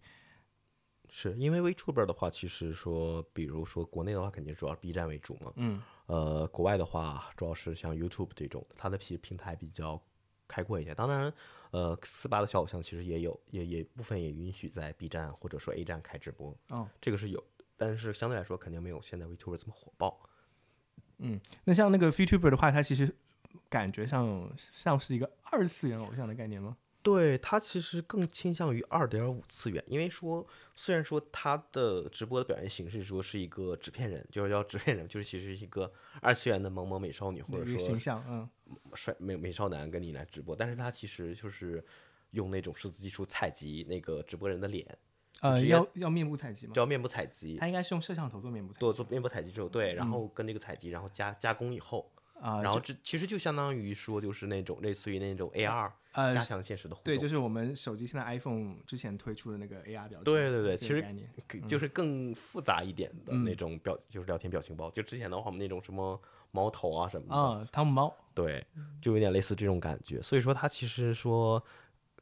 是因为 VTuber 的话，其实说，比如说国内的话，肯定主要 B 站为主嘛。嗯呃，国外的话，主要是像 YouTube 这种，它的平平台比较开阔一些。当然，呃，四八的小偶像其实也有，也也部分也允许在 B 站或者说 A 站开直播，哦，这个是有，但是相对来说肯定没有现在 VTuber 这么火爆。嗯那像那个 VTuber 的话，它其实感觉上像是一个二次元偶像的概念吗？对它其实更倾向于二点五次元，因为说虽然说它的直播的表现形式说是一个纸片人，就是叫纸片人，就是其实是一个二次元的萌萌美少女或者说形象，嗯帅美美少男跟你来直播，但是它其实就是用那种数字技术采集那个直播人的脸，呃，要要面部采集吗？要面部采集，它应该是用摄像头做面部采集对做面部采集之后，对，然后跟那个采集，然后加加工以后，啊，然后这其实就相当于说就是那种类似于那种 AR 呃加强现实的互动，对，就是我们手机现在 iPhone 之前推出的那个 AR 表情，对对对其实就是更复杂一点的嗯那种表，就是聊天表情包。就之前的话，我们那种什么猫头啊什么的，啊，汤姆猫，对，就有点类似这种感觉。所以说，它其实说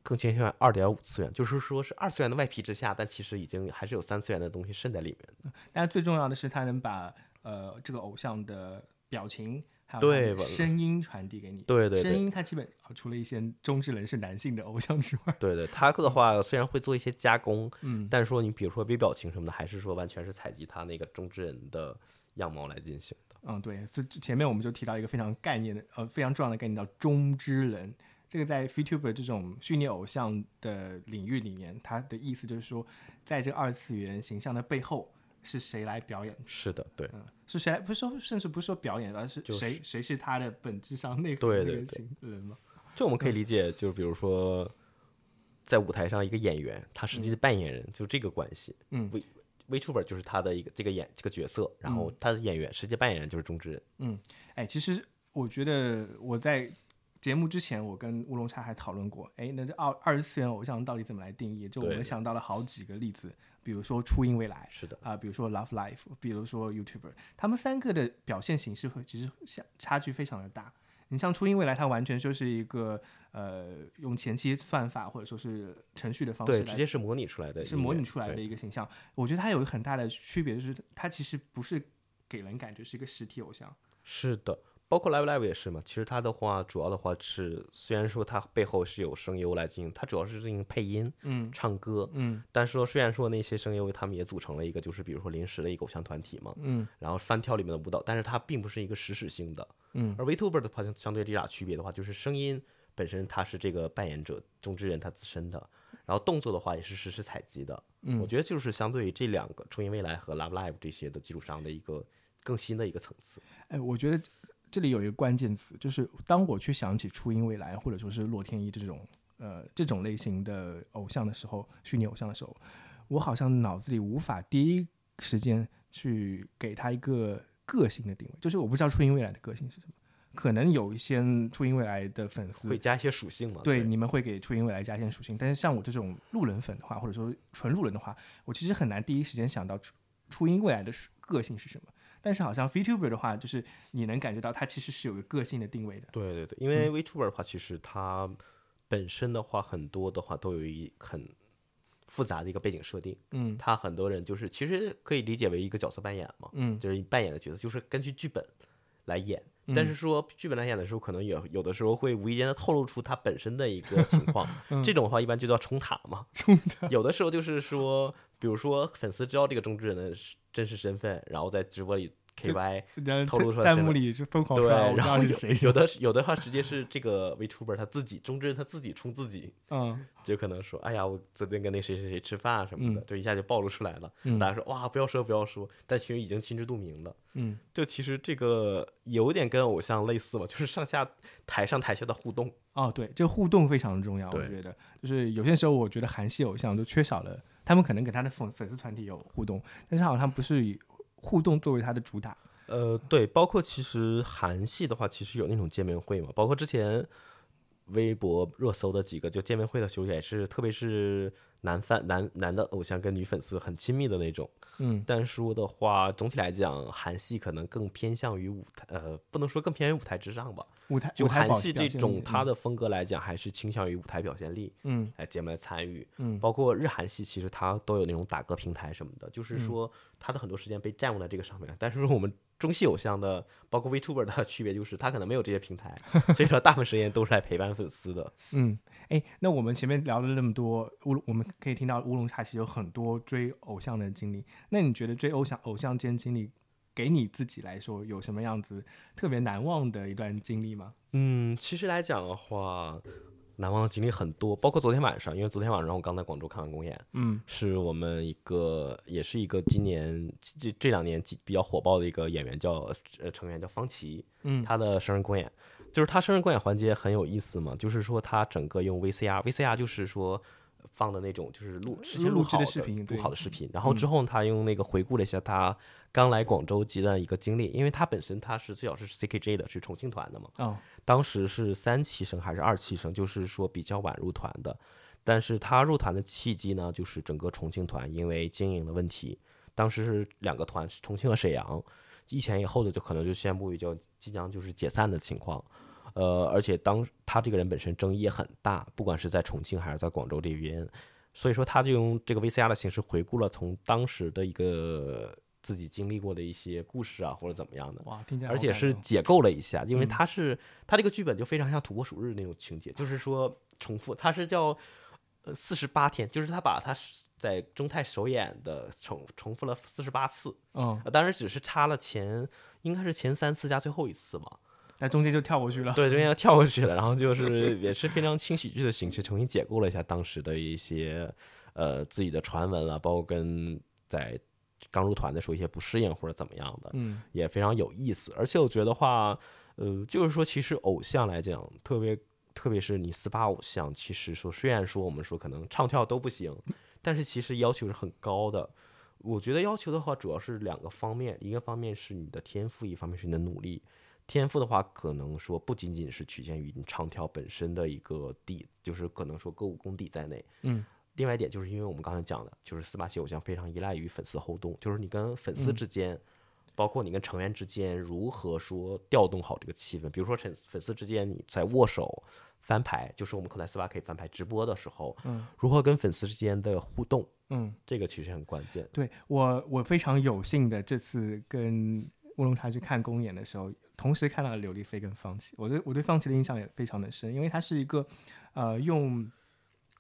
更倾向于二点五次元，就是说是二次元的外皮之下，但其实已经还是有三次元的东西渗在里面的。但是最重要的是，它能把呃这个偶像的表情还有声音传递给你。对对对声音它基本啊除了一些中之人是男性的偶像之外，对对，它的话虽然会做一些加工，嗯，但是说你比如说微表情什么的，还是说完全是采集他那个中之人的样貌来进行的。嗯，对，所以前面我们就提到一个非常概念的呃非常重要的概念叫中之人。这个在 VTuber 这种虚拟偶像的领域里面，它的意思就是说，在这个二次元形象的背后是谁来表演？是的，对。嗯，是谁来？不是说，甚至不是说表演，而是就是谁谁是他的本质上那个型人吗？就我们可以理解，就是比如说，在舞台上一个演员，他实际的扮演人，就这个关系。嗯，V VTuber 就是他的一个这个演这个角色，然后他的演员实际扮演人就是中之人。嗯哎，其实我觉得我在节目之前，我跟乌龙茶还讨论过，哎，那这二二次元偶像到底怎么来定义？就我们想到了好几个例子，比如说初音未来是的，啊、比如说 Love Life，比如说 YouTuber，他们三个的表现形式会其实相差距非常的大。你像初音未来，它完全就是一个呃用前期算法或者说是程序的方式对，直接是模拟出来的，是模拟出来的一个形象。我觉得它有一个很大的区别，就是它其实不是给人感觉是一个实体偶像。是的，包括 Live Live 也是嘛。其实它的话，主要的话是，虽然说它背后是有声优来进行，它主要是进行配音、嗯唱歌，嗯但是说虽然说那些声优他们也组成了一个，就是比如说临时的一个偶像团体嘛，嗯然后翻跳里面的舞蹈，但是它并不是一个实时性的。嗯而 VTuber 的话，相相对这俩区别的话，就是声音本身它是这个扮演者中之人他自身的，然后动作的话也是实时采集的。嗯我觉得就是相对于这两个初音未来和 Live Live 这些的基础上的一个更新的一个层次。哎，我觉得这里有一个关键词，就是当我去想起初音未来或者说是洛天依这种呃这种类型的偶像的时候，虚拟偶像的时候，我好像脑子里无法第一时间去给他一个个性的定位，就是我不知道初音未来的个性是什么。可能有一些初音未来的粉丝会加一些属性嘛？对，你们会给初音未来加一些属性，但是像我这种路人粉的话，或者说纯路人的话，我其实很难第一时间想到初初音未来的属个性是什么。但是好像 VTuber 的话，就是你能感觉到它其实是有个个性的定位的。对对对，因为 VTuber 的话，其实它本身的话，很多的话都有一很复杂的一个背景设定。嗯他很多人就是其实可以理解为一个角色扮演嘛，嗯就是扮演的角色，就是根据剧本来演。但是说剧本来演的时候，可能也有的时候会无意间的透露出他本身的一个情况。(laughs) 这种的话，一般就叫冲塔嘛。(laughs) 冲塔。有的时候就是说，比如说粉丝知道这个中之人的真实身份，然后在直播里。K Y 透露出来弹幕里就疯狂对，然后是谁？有的有的话直接是这个 Vtuber 他自己中之人他自己冲自己，嗯，就可能说，哎呀，我昨天跟那谁谁谁吃饭啊什么的，就一下就暴露出来了。大家说哇，不要说不要说，但其实已经心知肚明了。嗯，就其实这个有点跟偶像类似吧，就是上下台上台下的互动。哦，对，这个互动非常重要。我觉得就是有些时候，我觉得韩系偶像都缺少了，他们可能跟他的粉粉丝团体有互动，但是好像不是以互动作为它的主打。呃，对，包括其实韩系的话，其实有那种见面会嘛，包括之前微博热搜的几个就见面会的时候，也是特别是男 fan 男男的偶像跟女粉丝很亲密的那种。嗯，但说的话，总体来讲，韩系可能更偏向于舞台，呃，不能说更偏于舞台之上吧。舞台就韩系这种，它的风格来讲，还是倾向于舞台表现力。嗯，来节目来参与。嗯，包括日韩系，其实它都有那种打歌平台什么的，就是说它的很多时间被占用在这个上面。但是我们中戏偶像的，包括 Vtuber 的区别，就是他可能没有这些平台，所以说大部分时间都是来陪伴粉丝的。(laughs) 嗯，哎，那我们前面聊了那么多乌，我们可以听到乌龙茶其实有很多追偶像的经历。那你觉得追偶像偶像间经历，给你自己来说有什么样子特别难忘的一段经历吗？嗯，其实来讲的话，难忘的经历很多，包括昨天晚上，因为昨天晚上我刚在广州看完公演，嗯，是我们一个，也是一个今年这这两年比较火爆的一个演员叫呃成员叫方琦，嗯，他的生日公演，就是他生日公演环节很有意思嘛，就是说他整个用 VCR，VCR 就是说。放的那种就是录之前录好的视频，录好的视频。然后之后他用那个回顾了一下他刚来广州阶段一个经历，因为他本身他是最早是 CKJ 的，是重庆团的嘛。哦。当时是三期生还是二期生，就是说比较晚入团的。但是他入团的契机呢，就是整个重庆团因为经营的问题，当时是两个团，重庆和沈阳，一前一后的就可能就宣布就即将就是解散的情况。呃，而且当他这个人本身争议也很大，不管是在重庆还是在广州这边，所以说他就用这个 VCR 的形式回顾了从当时的一个自己经历过的一些故事啊，或者怎么样的。哇，听起来而且是解构了一下，因为他是他这个剧本就非常像《土拨鼠日》那种情节，就是说重复，他是叫呃四十八天，就是他把他在中泰首演的重重复了四十八次，嗯，当然只是差了前应该是前三次加最后一次嘛。在中间就跳过去了，对，中间要跳过去了，然后就是 (laughs) 也是非常轻喜剧的形式，重新解构了一下当时的一些呃自己的传闻啊，包括跟在刚入团的时候一些不适应或者怎么样的，嗯，也非常有意思。而且我觉得话，呃，就是说其实偶像来讲，特别特别是你四八偶像，其实说虽然说我们说可能唱跳都不行，但是其实要求是很高的。我觉得要求的话主要是两个方面，一个方面是你的天赋，一方面是你的努力。天赋的话，可能说不仅仅是局限于你唱跳本身的一个底，就是可能说歌舞功底在内。嗯，另外一点就是因为我们刚才讲的，就是四八系偶像非常依赖于粉丝互动，就是你跟粉丝之间，包括你跟成员之间如何说调动好这个气氛。比如说，粉粉丝之间你在握手、翻牌，就是我们可能四八可以翻牌直播的时候，嗯，如何跟粉丝之间的互动，嗯，这个其实很关键。对我，我非常有幸的这次跟乌龙茶去看公演的时候。同时看到了刘丽菲跟方琦，我对我对方琦的印象也非常的深，因为他是一个，呃，用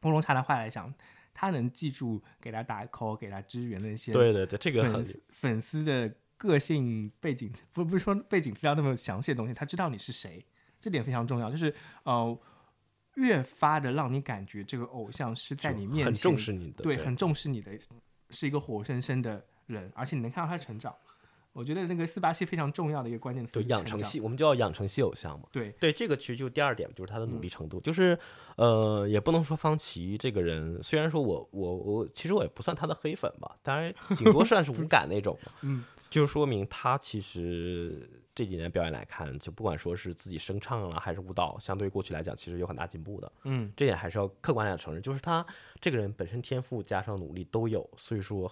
乌龙茶的话来讲，他能记住给他打 call、给他支援的一些，对对对，这个粉丝粉丝的个性背景，不不是说背景资料那么详细的东西，他知道你是谁，这点非常重要，就是呃，越发的让你感觉这个偶像是在你面前很重视你的，对，很重视你的，是一个活生生的人，而且你能看到他成长。我觉得那个四八系非常重要的一个关键词，对养成系，我们就要养成系偶像嘛。对对，这个其实就第二点，就是他的努力程度。就是呃，也不能说方琦这个人，虽然说我我我，其实我也不算他的黑粉吧，当然顶多算是无感那种。嗯，(laughs) 就说明他其实这几年表演来看，就不管说是自己声唱了还是舞蹈，相对于过去来讲，其实有很大进步的。嗯，这点还是要客观来承认，就是他这个人本身天赋加上努力都有，所以说。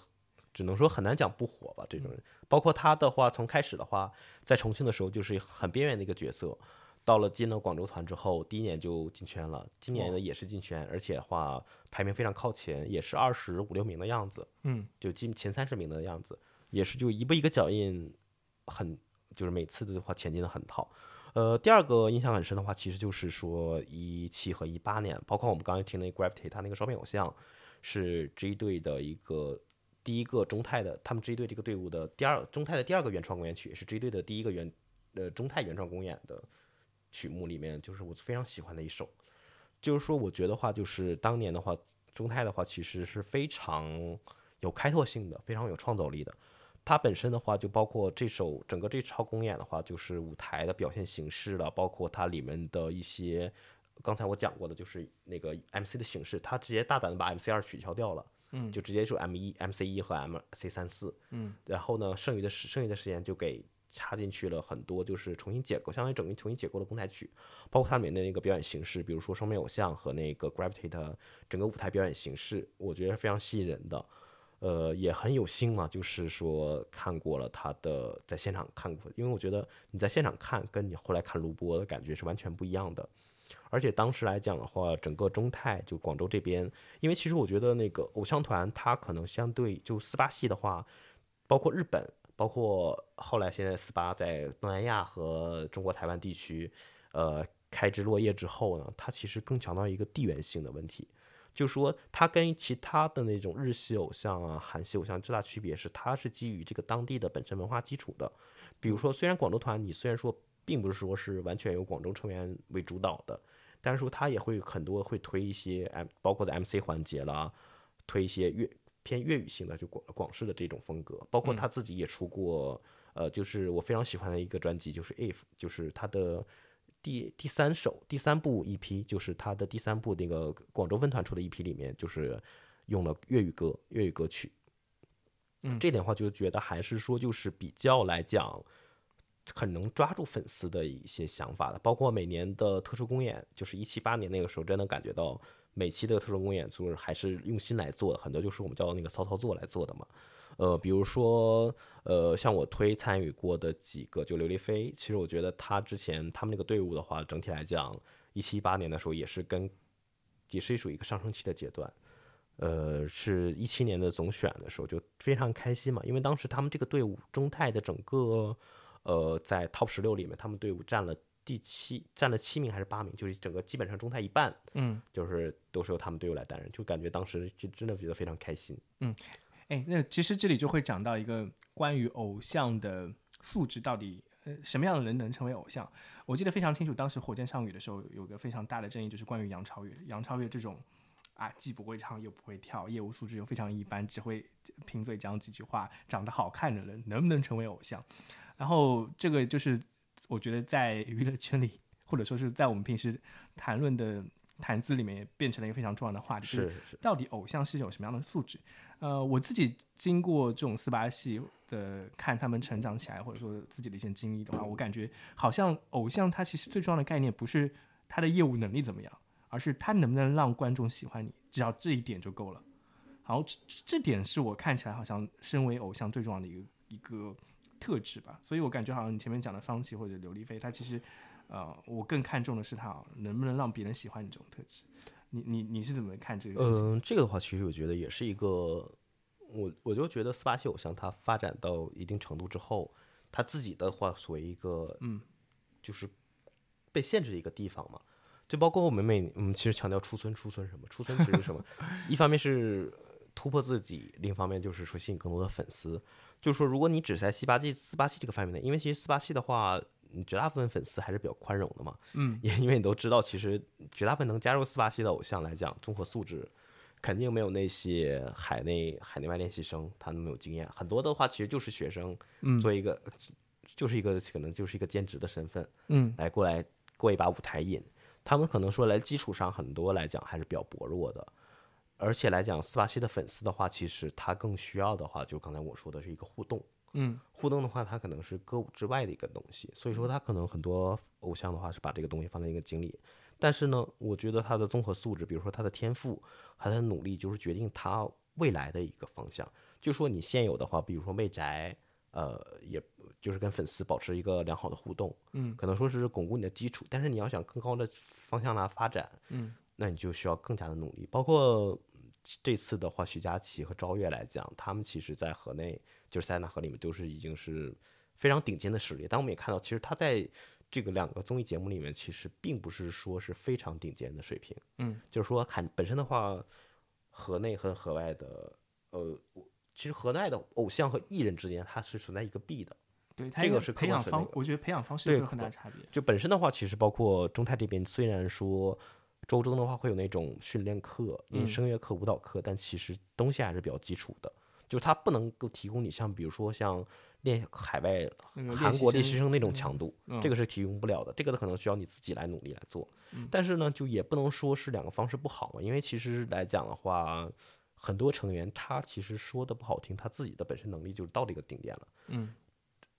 只能说很难讲不火吧，这种人，包括他的话，从开始的话，在重庆的时候就是很边缘的一个角色，到了进了广州团之后，第一年就进圈了，今年呢也是进圈，而且话排名非常靠前，也是二十五六名的样子，嗯，就进前三十名的样子，也是就一步一个脚印，很就是每次的话前进的很好。呃，第二个印象很深的话，其实就是说一七和一八年，包括我们刚才听那 Gravity，他那个双面偶像是 G 队的一个第一个中泰的，他们 G 队这个队伍的第二中泰的第二个原创公演曲，也是 G 队的第一个原呃中泰原创公演的曲目里面，就是我非常喜欢的一首。就是说，我觉得话就是当年的话，中泰的话其实是非常有开拓性的，非常有创造力的。它本身的话，就包括这首整个这套公演的话，就是舞台的表现形式了，包括它里面的一些，刚才我讲过的，就是那个 MC 的形式，它直接大胆的把 MC 二取消掉了，嗯，就直接就 M 一、MC 一和 MC 三四，嗯，然后呢，剩余的时剩余的时间就给插进去了很多，就是重新解构，相当于整个重新解构的公台曲，包括它里面的那个表演形式，比如说双面偶像和那个 Gravity 的整个舞台表演形式，我觉得非常吸引人的。呃，也很有幸嘛，就是说看过了他的在现场看过，因为我觉得你在现场看，跟你后来看录播的感觉是完全不一样的。而且当时来讲的话，整个中泰就广州这边，因为其实我觉得那个偶像团，它可能相对就四八系的话，包括日本，包括后来现在四八在东南亚和中国台湾地区，呃，开枝落叶之后呢，它其实更强调一个地缘性的问题。就说它跟其他的那种日系偶像啊、韩系偶像最大区别是，它是基于这个当地的本身文化基础的。比如说，虽然广州团你虽然说并不是说是完全由广州成员为主导的，但是说他也会很多会推一些 M，包括在 MC 环节啦，推一些粤偏粤语性的就广广式的这种风格。包括他自己也出过，呃，就是我非常喜欢的一个专辑，就是 If，就是他的。第第三首第三部 EP 就是他的第三部那个广州分团出的 EP 里面，就是用了粤语歌粤语歌曲。嗯，这点话就觉得还是说就是比较来讲，很能抓住粉丝的一些想法的。包括每年的特殊公演，就是一七八年那个时候，真的感觉到每期的特殊公演就是还是用心来做的，很多就是我们叫那个骚操作来做的嘛。呃，比如说，呃，像我推参与过的几个，就刘丽飞，其实我觉得他之前他们那个队伍的话，整体来讲，一七一八年的时候也是跟，也是属于一个上升期的阶段，呃，是一七年的总选的时候就非常开心嘛，因为当时他们这个队伍中泰的整个，呃，在 Top 十六里面，他们队伍占了第七，占了七名还是八名，就是整个基本上中泰一半，嗯，就是都是由他们队伍来担任，就感觉当时就真的觉得非常开心，嗯。哎，那其实这里就会讲到一个关于偶像的素质到底，呃，什么样的人能成为偶像？我记得非常清楚，当时火箭上雨的时候，有个非常大的争议，就是关于杨超越。杨超越这种啊，既不会唱又不会跳，业务素质又非常一般，只会贫嘴讲几句话，长得好看的人能不能成为偶像？然后这个就是我觉得在娱乐圈里，或者说是在我们平时谈论的。谈资里面也变成了一个非常重要的话题，是是，到底偶像是有什么样的素质？呃，我自己经过这种四八系的看他们成长起来，或者说自己的一些经历的话，我感觉好像偶像他其实最重要的概念不是他的业务能力怎么样，而是他能不能让观众喜欢你，只要这一点就够了。好，这这点是我看起来好像身为偶像最重要的一个一个特质吧。所以我感觉好像你前面讲的方琦或者刘丽菲，她其实。呃，我更看重的是她能不能让别人喜欢你这种特质。你你你是怎么看这个事情？嗯，这个的话，其实我觉得也是一个，我我就觉得四八系偶像他发展到一定程度之后，他自己的话作为一个，嗯，就是被限制的一个地方嘛。就包括我们每我们其实强调出村出村什么出村其实是什么？(laughs) 一方面是突破自己，另一方面就是说吸引更多的粉丝。就是说，如果你只在四八系四八七这个范围内，因为其实四八七的话。绝大部分粉丝还是比较宽容的嘛，嗯，也 (laughs) 因为你都知道，其实绝大部分能加入四八七的偶像来讲，综合素质肯定没有那些海内海内外练习生他那么有经验。很多的话，其实就是学生，嗯，做一个就是一个可能就是一个兼职的身份，嗯，来过来过一把舞台瘾。他们可能说来基础上很多来讲还是比较薄弱的，而且来讲斯巴西的粉丝的话，其实他更需要的话，就刚才我说的是一个互动。嗯，互动的话，它可能是歌舞之外的一个东西，所以说他可能很多偶像的话是把这个东西放在一个经历，但是呢，我觉得他的综合素质，比如说他的天赋和他的努力，就是决定他未来的一个方向。就说你现有的话，比如说媚宅，呃，也就是跟粉丝保持一个良好的互动，嗯，可能说是巩固你的基础，但是你要想更高的方向来发展，嗯，那你就需要更加的努力，包括。这次的话，徐佳琪和昭越来讲，他们其实在河内，就是塞纳河里面，都是已经是非常顶尖的实力。但我们也看到，其实他在这个两个综艺节目里面，其实并不是说是非常顶尖的水平。嗯，就是说看本身的话，河内和河外的，呃，其实河内的偶像和艺人之间，它是存在一个弊的。这个是培养方我觉得培养方式有很大客差别。就本身的话，其实包括中泰这边，虽然说周中的话会有那种训练课、声乐课、舞蹈课，但其实东西还是比较基础的。就是它不能够提供你像比如说像练海外韩国练习生生那种强度，嗯这个是提供不了的，这个可能需要你自己来努力来做。嗯但是呢，就也不能说是两个方式不好嘛，因为其实来讲的话，很多成员他其实说的不好听，他自己的本身能力就是到这个顶点了。嗯，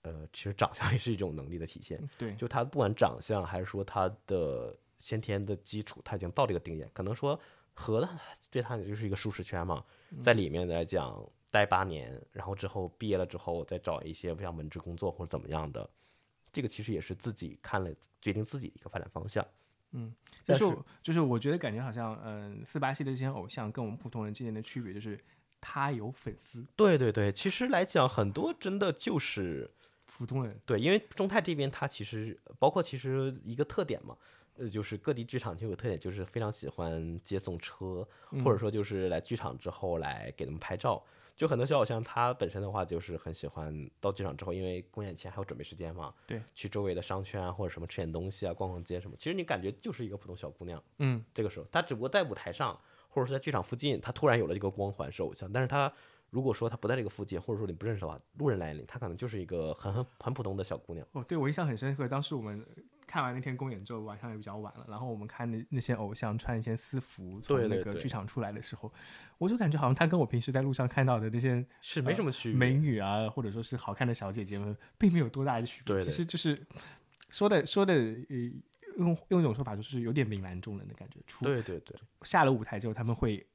呃，其实长相也是一种能力的体现。对，就他不管长相还是说他的先天的基础，他已经到这个顶点。可能说和的对他也就是一个舒适圈嘛，在里面来讲待八年，然后之后毕业了之后再找一些像文职工作或者怎么样的，这个其实也是自己看了决定自己的一个发展方向。就是但是就是我觉得感觉好像，嗯，四八系的这些偶像跟我们普通人之间的区别就是，他有粉丝，对对对，其实来讲很多真的就是普通人对，因为中泰这边他其实包括其实一个特点嘛，呃，就是各地剧场就有特点，就是非常喜欢接送车，或者说就是来剧场之后来给他们拍照。就很多小偶像他本身的话，就是很喜欢到剧场之后，因为公演前还有准备时间嘛，对，去周围的商圈啊或者什么吃点东西啊、逛逛街什么。其实你感觉就是一个普通小姑娘，嗯，这个时候她只不过在舞台上或者是在剧场附近，她突然有了这个光环是偶像，但是她如果说她不在这个附近，或者说你不认识的话，路人来临，她可能就是一个很很很普通的小姑娘。哦，对我印象很深刻。当时我们看完那天公演之后，晚上也比较晚了，然后我们看那那些偶像穿一些私服从那个剧场出来的时候，我就感觉好像他跟我平时在路上看到的那些是没什么区别。美女啊，或者说是好看的小姐姐们，并没有多大的区别。其实就是说的说的，呃，用用一种说法就是有点泯然众人的感觉。出对对对，下了舞台之后，他们会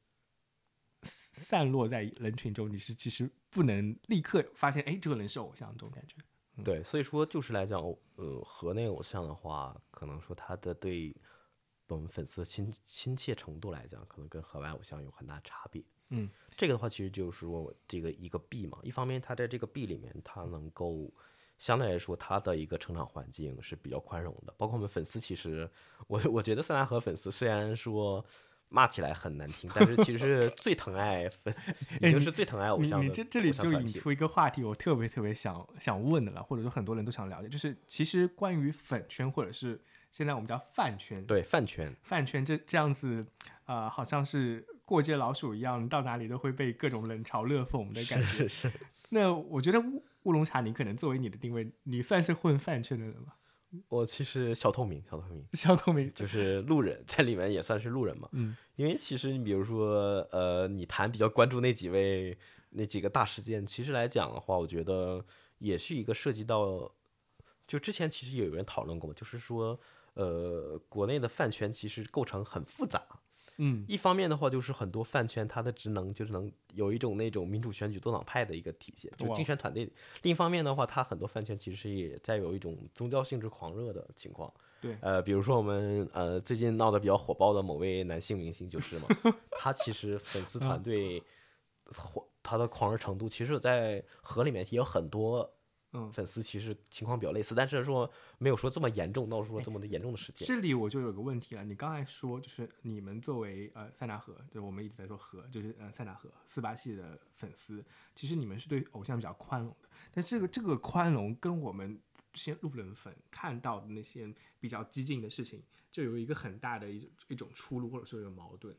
散落在人群中，你是其实不能立刻发现，哎，这个人是偶像这种感觉。对，所以说就是来讲，呃，河内偶像的话，可能说他的对我们粉丝的亲亲切程度来讲，可能跟河外偶像有很大差别。嗯，这个的话，其实就是说这个一个币嘛，一方面他在这个币里面，他能够相对来说他的一个成长环境是比较宽容的，包括我们粉丝，其实我我觉得塞纳河粉丝虽然说。骂起来很难听，但是其实最疼爱粉，(laughs) 已经是最疼爱偶你像的。你这这里就引出一个话题，我特别特别想想问的了，或者说很多人都想了解，就是其实关于粉圈或者是现在我们叫饭圈，对饭圈，饭圈这这样子，呃，好像是过街老鼠一样，到哪里都会被各种冷嘲热讽的感觉。是是是。那我觉得乌乌龙茶，你可能作为你的定位，你算是混饭圈的人吗？我其实小透明，小透明小透明，就是路人，在里面也算是路人嘛。嗯，因为其实你比如说，呃，你谈比较关注那几位那几个大事件，其实来讲的话，我觉得也是一个涉及到，就之前其实也有人讨论过嘛，就是说，呃，国内的饭圈其实构成很复杂。嗯，一方面的话，就是很多饭圈它的职能就是能有一种那种民主选举多党派的一个体现，就竞选团队。另一方面的话，它很多饭圈其实也在有一种宗教性质狂热的情况。对呃，比如说我们呃最近闹得比较火爆的某位男性明星就是嘛，(laughs) 他其实粉丝团队火他的狂热程度，其实在河里面也有很多。嗯粉丝其实情况比较类似，但是说没有说这么严重，闹出了这么的严重的事件。这里我就有个问题了，你刚才说就是你们作为呃塞纳河，就是我们一直在说河，就是呃塞纳河四八系的粉丝，其实你们是对偶像比较宽容的，但这个这个宽容跟我们这些路人粉看到的那些比较激进的事情，就有一个很大的一种一种出入，或者说有矛盾。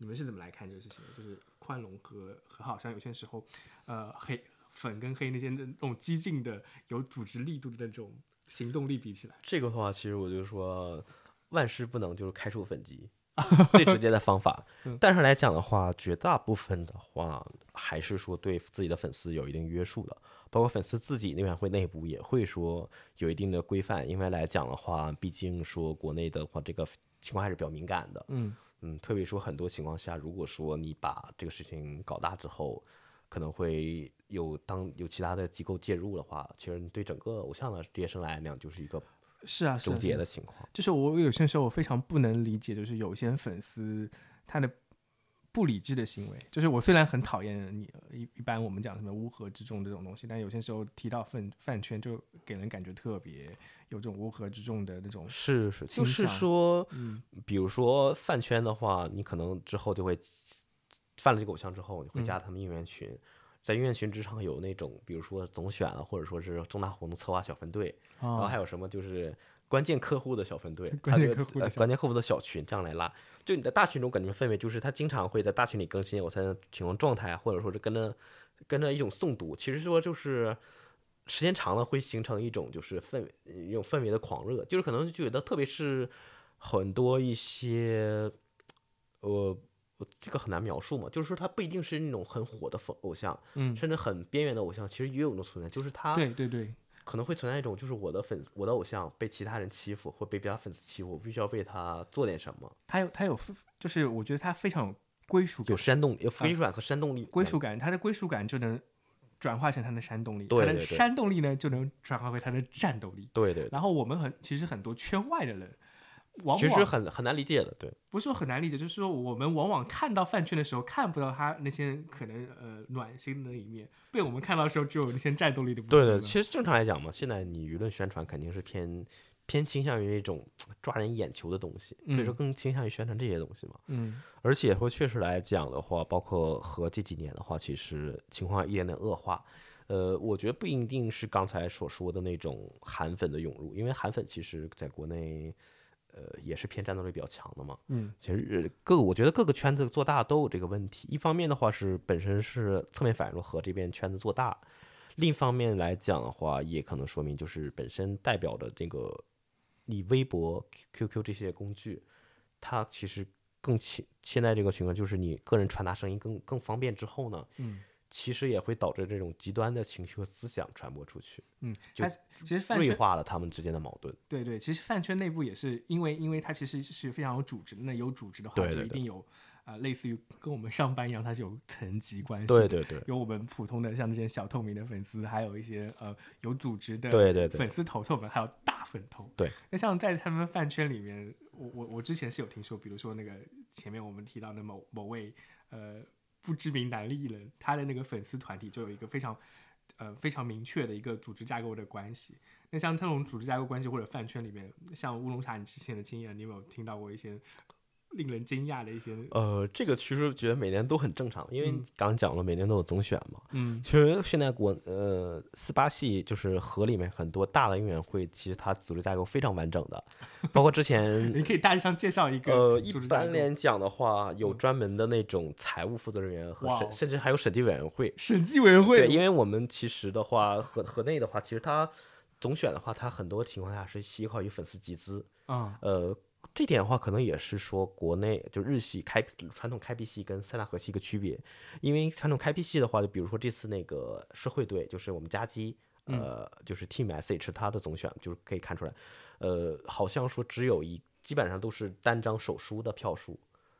你们是怎么来看这个事情的？就是宽容和和好像有些时候，呃，黑粉跟黑那些那种激进的、有组织力度的那种行动力比起来，这个的话，其实我就说，万事不能就是开除粉籍，(laughs) 最直接的方法。(laughs) 但是来讲的话，绝大部分的话，还是说对自己的粉丝有一定约束的，包括粉丝自己那边会内部也会说有一定的规范。因为来讲的话，毕竟说国内的话，这个情况还是比较敏感的。嗯嗯，特别说很多情况下，如果说你把这个事情搞大之后，可能会有当有其他的机构介入的话，其实对整个偶像的职业生涯来讲，就是一个是啊，是终结的情况。就是我有些时候我非常不能理解，就是有些粉丝他的不理智的行为。就是我虽然很讨厌你，一一般我们讲什么乌合之众这种东西，但有些时候提到饭饭圈，就给人感觉特别有这种乌合之众的那种。是是，就是说，嗯比如说饭圈的话，你可能之后就会犯了这个偶像之后，你会嗯加他们应援群，在应援群之上有那种，比如说总选啊，或者说是重大活动策划小分队，然后啊还有什么就是关键客户的小分队，(laughs) 关键客户的关键客户的小群这样来拉。就你在大群中感觉氛围，就是他经常会在大群里更新我才能情况状态啊，或者说是跟着跟着一种诵读，其实说就是。时间长了会形成一种就是氛围一种氛围的狂热，就是可能觉得特别是很多一些，呃，我这个很难描述嘛，就是说他不一定是那种很火的粉偶像，嗯，甚至很边缘的偶像，其实也有一种存在，就是他对对对，可能会存在一种，就是我的粉丝，我的偶像被其他人欺负，或被别他粉丝欺负，我必须要为他做点什么，他有他有，就是我觉得他非常有归属感有，煽动，有飞转和煽动力。归属感，他的归属感就能转化成他的煽动力，他的煽动力呢就能转化为他的战斗力。对对对，然后我们很其实很多圈外的人，往其实很很难理解的，对不是说很难理解，就是说我们往往看到饭圈的时候，看不到他那些可能呃暖心的一面，被我们看到的时候，只有那些战斗力的部分对对。其实正常来讲嘛，现在你舆论宣传肯定是偏偏倾向于一种抓人眼球的东西，所以说嗯更倾向于宣传这些东西嘛。嗯而且会确实来讲的话，包括和这几年的话，其实情况一点点恶化。呃，我觉得不一定是刚才所说的那种韩粉的涌入，因为韩粉其实在国内，呃，也是偏战斗力比较强的嘛。嗯其实呃各个我觉得各个圈子做大都有这个问题。一方面的话是本身是侧面反映了和这边圈子做大，另一方面来讲的话，也可能说明就是本身代表的这个你微博、Q- QQ 这些工具，它其实更现现在这个情况就是你个人传达声音更更方便之后呢，嗯其实也会导致这种极端的情绪和思想传播出去，嗯，就他其实锐化了他们之间的矛盾。对对，其实饭圈内部也是因为因为它其实是非常有组织的，那有组织的话就一定有啊、类似于跟我们上班一样，它是有层级关系的。对对对，有我们普通的像这些小透明的粉丝，还有一些呃有组织的对对对粉丝头头们，还有大粉头。对，那像在他们饭圈里面，我我我之前是有听说，比如说那个前面我们提到的某某位呃不知名男艺人，他的那个粉丝团体就有一个非常呃非常明确的一个组织架构的关系。那像这种组织架构关系或者饭圈里面，像乌龙茶你之前的经验，你有没有听到过一些令人惊讶的一些？呃，这个其实觉得每年都很正常，因为嗯刚刚讲了每年都有总选嘛。嗯其实现在国呃四八系就是河里面很多大的应援会，其实它组织架构非常完整的，(laughs) 包括之前 (laughs) 你可以大致上介绍一个呃一般来讲的话，有专门的那种财务负责人员和审，甚至还有审计委员会。审计委员会，对，因为我们其实的话，河河内的话，其实它总选的话，它很多情况下是依靠于粉丝集资。啊呃，这点的话，可能也是说国内就日系开传统开辟系跟三大河系一个区别，因为传统开辟系的话，就比如说这次那个社会队，就是我们家基，呃，就是 Team SH 它的总选，就是可以看出来，呃，好像说只有一，基本上都是单张手书的票数，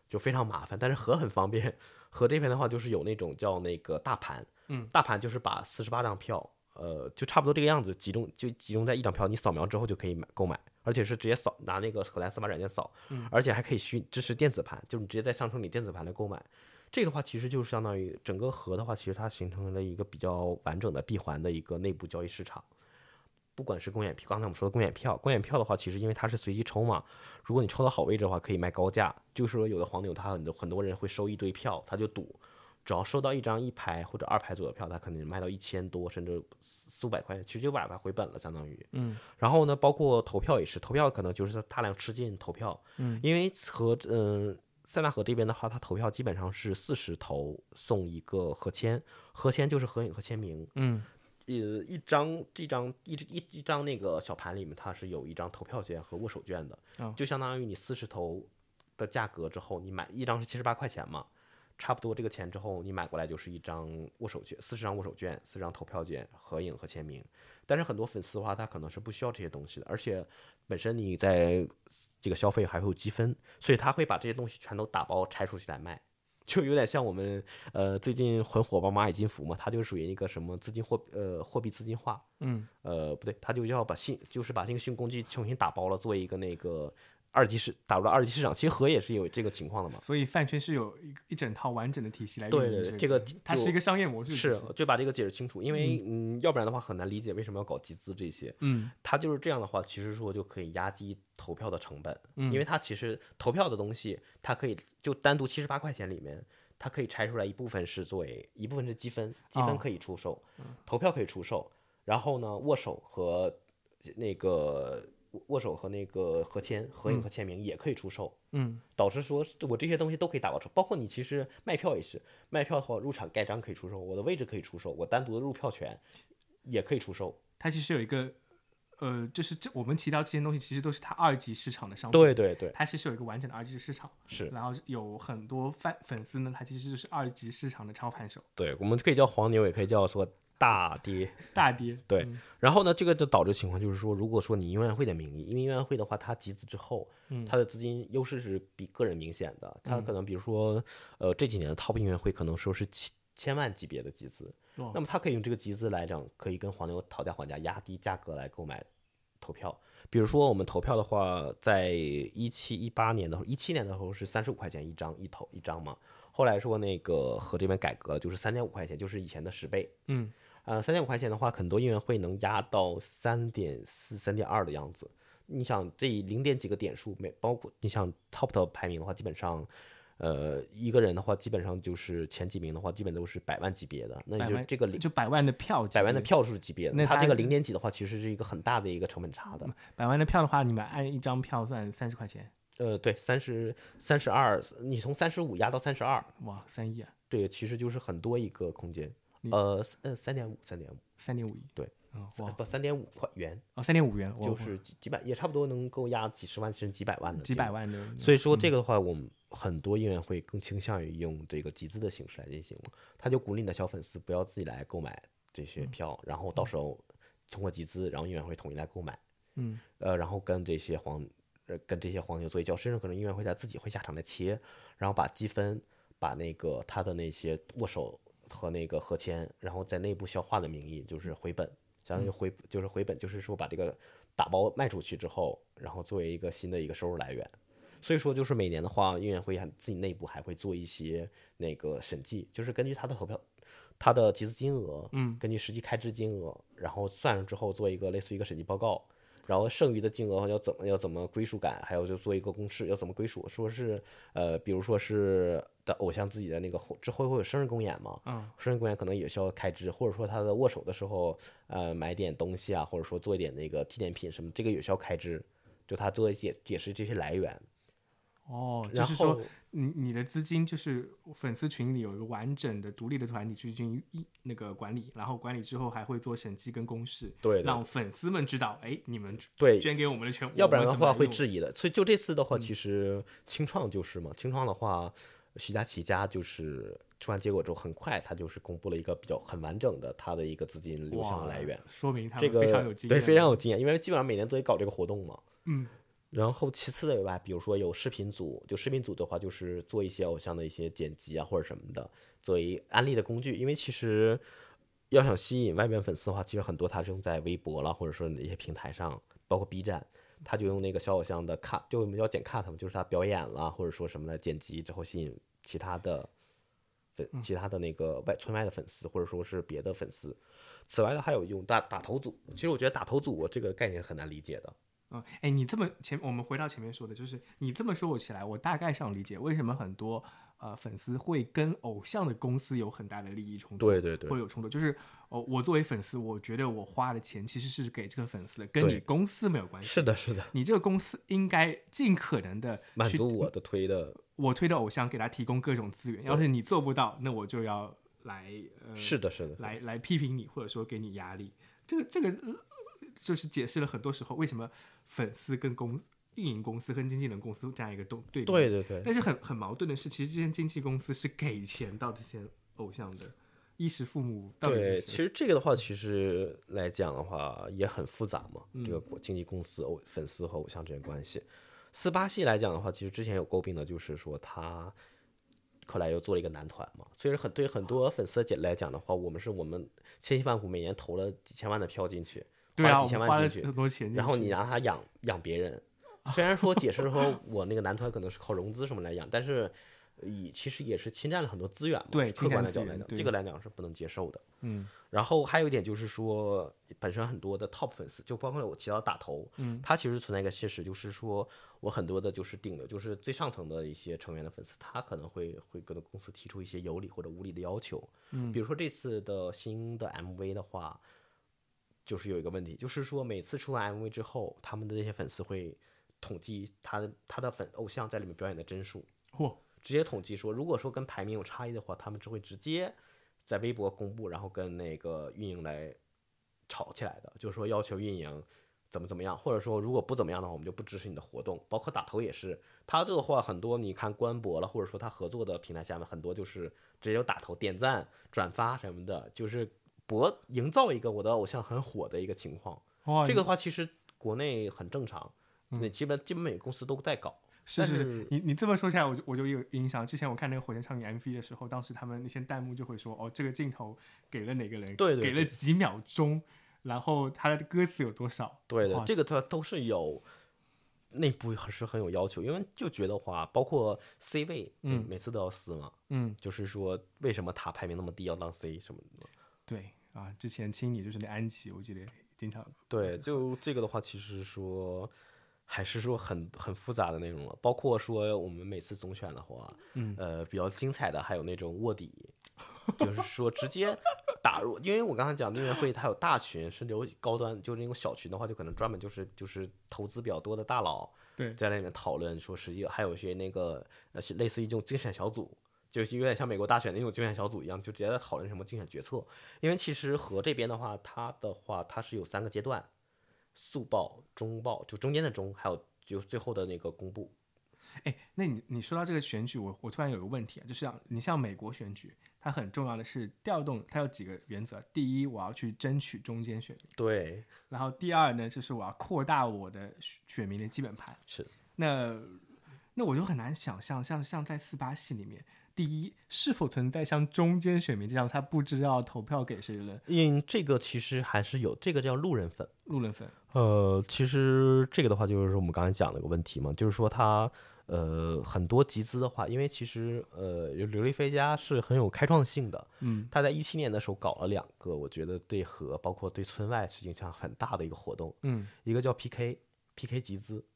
就非常麻烦。但是和很方便，和这边的话就是有那种叫那个大盘，嗯，大盘就是把四十八张票。呃，就差不多这个样子，集中就集中在一张票，你扫描之后就可以买购买，而且是直接扫拿那个荷兰司法软件扫，而且还可以虚支持电子盘，就是你直接在商城里电子盘来购买。这个的话，其实就是相当于整个盒的话，其实它形成了一个比较完整的闭环的一个内部交易市场。不管是公演票，刚才我们说的公演票，公演票的话，其实因为它是随机抽嘛，如果你抽到好位置的话，可以卖高价。就是说，有的黄牛他很多很多人会收一堆票，他就赌，只要收到一张一排或者二排左右的票，他可能卖到一千多甚至四五百块钱，其实就把它回本了，相当于。嗯。然后呢，包括投票也是，投票可能就是大量吃进投票，嗯，因为和嗯。塞纳河这边的话，他投票基本上是四十投送一个合签，合签就是合影和签名，嗯呃，一张这张一一一张那个小盘里面，它是有一张投票券和握手券的，哦就相当于你四十投的价格之后，你买一张是七十八块钱嘛，差不多这个钱之后，你买过来就是一张握手券，四十张握手券，四张投票券、合影和签名。但是很多粉丝的话，他可能是不需要这些东西的，而且本身你在这个消费还会有积分，所以他会把这些东西全都打包拆出去来卖。就有点像我们呃最近很火爆蚂蚁金服嘛，它就属于一个什么资金货呃货币资金化，嗯呃不对，他就要把信就是把这个信用工具重新打包了，做一个那个二级市打入了二级市场。其实和也是有这个情况的嘛。所以饭圈是有一一整套完整的体系来运营对对对，这个它是一个商业模式，是就把这个解释清楚，因为嗯，要不然的话很难理解为什么要搞集资这些。嗯。它就是这样的话，其实说就可以压低投票的成本，嗯。因为它其实投票的东西，它可以就单独七十八块钱里面，它可以拆出来一部分是作为一部分是积分，积哦。分可以出售，投票可以出售，然后呢，握手和那个握手和那个合签、合影和签名也可以出售。嗯导师说我这些东西都可以打包出，包括你其实卖票也是，卖票的话入场盖章可以出售，我的位置可以出售，我单独的入票权也可以出售。它其实有一个呃，就是这我们提到这些东西，其实都是它二级市场的商品。对对对，它其实有一个完整的二级市场，是然后有很多粉粉丝呢，他其实就是二级市场的操盘手，对，我们可以叫黄牛，也可以叫说大跌。大跌。对嗯然后呢，这个就导致情况就是说，如果说你音乐会的名义，因为音乐会的话，它集资之后，嗯它的资金优势是比个人明显的。它可能比如说，呃，这几年的 top 音乐会可能说是千千万级别的集资，哇那么它可以用这个集资来讲，可以跟黄牛讨价还价，压低价格来购买投票。比如说我们投票的话，在一七一八年的时候，一七年的时候是三十五块钱一张一投一张嘛，后来说那个和这边改革了，就是三点五块钱，就是以前的十倍。嗯，呃，三点五块钱的话，很多音乐会能压到三点四、三点二的样子。你想这零点几个点数，每包括你想 top 的排名的话，基本上，呃，一个人的话，基本上就是前几名的话，基本都是百万级别的。那百万就这个零就百万的票，百万的，票数级别的，那它它这个零点几的话，其实是一个很大的一个成本差的。百万的票的话，你们按一张票算三十块钱，呃，对，三十三十二，你从三十五压到三十二，哇，三亿啊，对，其实就是很多一个空间。你呃，三呃，三点五，三点五，三点五亿，对。哦，不，三点五块元，哦，三点五元，就是几几百，也差不多能够压几十万甚至几百万的，几百。万的，所以说这个的话，我们很多音乐会更倾向于用这个集资的形式来进行，他就鼓励你的小粉丝不要自己来购买这些票，然后到时候通过集资，然后音乐会统一来购买，嗯，呃，然后跟这些黄呃跟这些黄牛做一交，甚至可能音乐会在自己会下场来切，然后把积分，把那个他的那些握手和那个合签，然后在内部消化的名义就是回本，相当于回就是回本，就是说把这个打包卖出去之后，然后作为一个新的一个收入来源。所以说，就是每年的话，运营会还自己内部还会做一些那个审计，就是根据他的投票、他的集资金额，嗯，根据实际开支金额，然后算上之后做一个类似于一个审计报告，然后剩余的金额要怎么要怎么归属感，还有就做一个公式要怎么归属，说是呃，比如说是的偶像自己的那个后之后会有生日公演嘛，嗯，生日公演可能也需要开支，或者说他的握手的时候，呃，买点东西啊，或者说做一点那个纪念品什么，这个也需要开支，就他做解解释这些来源，哦，就然是说后你你的资金就是粉丝群里有一个完整的独立的团体去进行一那个管理，然后管理之后还会做审计跟公示，对对让粉丝们知道，哎，你们对，捐给我们的钱，要不然的话会。质疑的。所以就这次的话，其实清创就是嘛，清创的话，徐佳琪家就是出完结果之后，很快他就是公布了一个比较很完整的他的一个资金流向的来源。说明他这个非常有经验对，非常有经验，因为基本上每年都得搞这个活动嘛。嗯。然后其次的吧，比如说有视频组，就视频组的话，就是做一些偶像的一些剪辑啊或者什么的，作为安利的工具。因为其实要想吸引外面粉丝的话，其实很多他是用在微博了，或者说哪些平台上，包括 B 站，他就用那个小偶像的 cut，就我们叫剪 cut 嘛，就是他表演了，或者说什么的剪辑之后吸引其他的粉，其他的那个外村外的粉丝，或者说是别的粉丝。此外呢，还有用打打头组。其实我觉得打头组这个概念很难理解的。嗯，哎，你这么前，我们回到前面说的，就是你这么说我起来，我大概上理解为什么很多呃粉丝会跟偶像的公司有很大的利益冲突，对对对会有冲突。就是哦，我作为粉丝，我觉得我花的钱其实是给这个粉丝的，跟你公司没有关系。是的，是的，你这个公司应该尽可能的满足我的推的，我推的偶像，给他提供各种资源。要是你做不到，那我就要来呃，是的，是的，来来批评你，或者说给你压力。这个这个、呃就是解释了很多时候为什么粉丝跟公运营公司跟经纪人公司这样一个对对。对对对，但是很很矛盾的是，其实这些经纪公司是给钱到这些偶像的，衣食父母到底对？其实这个的话，其实来讲的话也很复杂嘛。嗯这个经纪公司、偶粉丝和偶像之间关系，四八系来讲的话，其实之前有诟病的就是说他后来又做了一个男团嘛。所以很对很多粉丝来讲的话，我们是我们千辛万苦每年投了几千万的票进去，对啊，花几千万进去，很多钱，然后你拿它养养别人，虽然说解释说 (laughs) 我那个男团可能是靠融资什么来养，但是以其实也是侵占了很多资源嘛。对客观的角度来讲，这个来讲是不能接受的。嗯。然后还有一点就是说，本身很多的 top 粉丝，就包括我提到打头，嗯，他其实存在一个现实，就是说我很多的就是顶流，就是最上层的一些成员的粉丝，他可能会会跟公司提出一些有理或者无理的要求，嗯。比如说这次的新的 MV 的话，就是有一个问题，就是说每次出完 MV 之后，他们的那些粉丝会统计他的他的粉偶像在里面表演的帧数，嚯，直接统计说，如果说跟排名有差异的话，他们只会直接在微博公布，然后跟那个运营来吵起来的，就是说要求运营怎么怎么样，或者说如果不怎么样的话，我们就不支持你的活动。包括打头也是，他这个话很多，你看官博了，或者说他合作的平台下面很多就是直接有打头、点赞、转发什么的，就是博营造一个我的偶像很火的一个情况。哇，这个的话其实国内很正常，那基本基本每个公司都在搞。是是是但是，你你这么说起来，我就我就有印象。之前我看那个火箭少女 MV 的时候，当时他们那些弹幕就会说，哦，这个镜头给了哪个人，对对对给了几秒钟，然后他的歌词有多少？哇，对的这个它都是有内部还是很有要求，因为就觉得话，包括 C 位，嗯每次都要撕嘛，嗯，就是说为什么他排名那么低要当 C 什么的。对啊，之前青你就是那安琪，我记得经常对，就这个的话，其实说还是说很很复杂的内容了，包括说我们每次总选的话，嗯呃，比较精彩的还有那种卧底，就是说直接打入，因为我刚才讲音乐会它有大群，甚至有高端，就是那种小群的话，就可能专门就是就是投资比较多的大佬对在那里面讨论，说实际还有一些那个呃是类似于这种竞选小组。就是有点像美国大选那种竞选小组一样，就直接在讨论什么竞选决策。因为其实和这边的话，它的话它是有三个阶段，速报、中报，就中间的中，还有就最后的那个公布。哎，那你你说到这个选举，我我突然有个问题啊，就是像你像美国选举，它很重要的是调动，它有几个原则。第一，我要去争取中间选民；对，然后第二呢，就是我要扩大我的选选民的基本盘。是那那我就很难想象，像像在四八系里面，第一是否存在像中间选民这样，他不知道投票给谁的因为这个其实还是有，这个叫路人粉。路人粉？呃，其实这个的话，就是我们刚才讲的一个问题嘛，就是说他呃很多集资的话，因为其实呃刘丽飞家是很有开创性的，嗯，他在一七年的时候搞了两个，我觉得对和包括对村外是影响很大的一个活动，嗯一个叫 PK PK 集资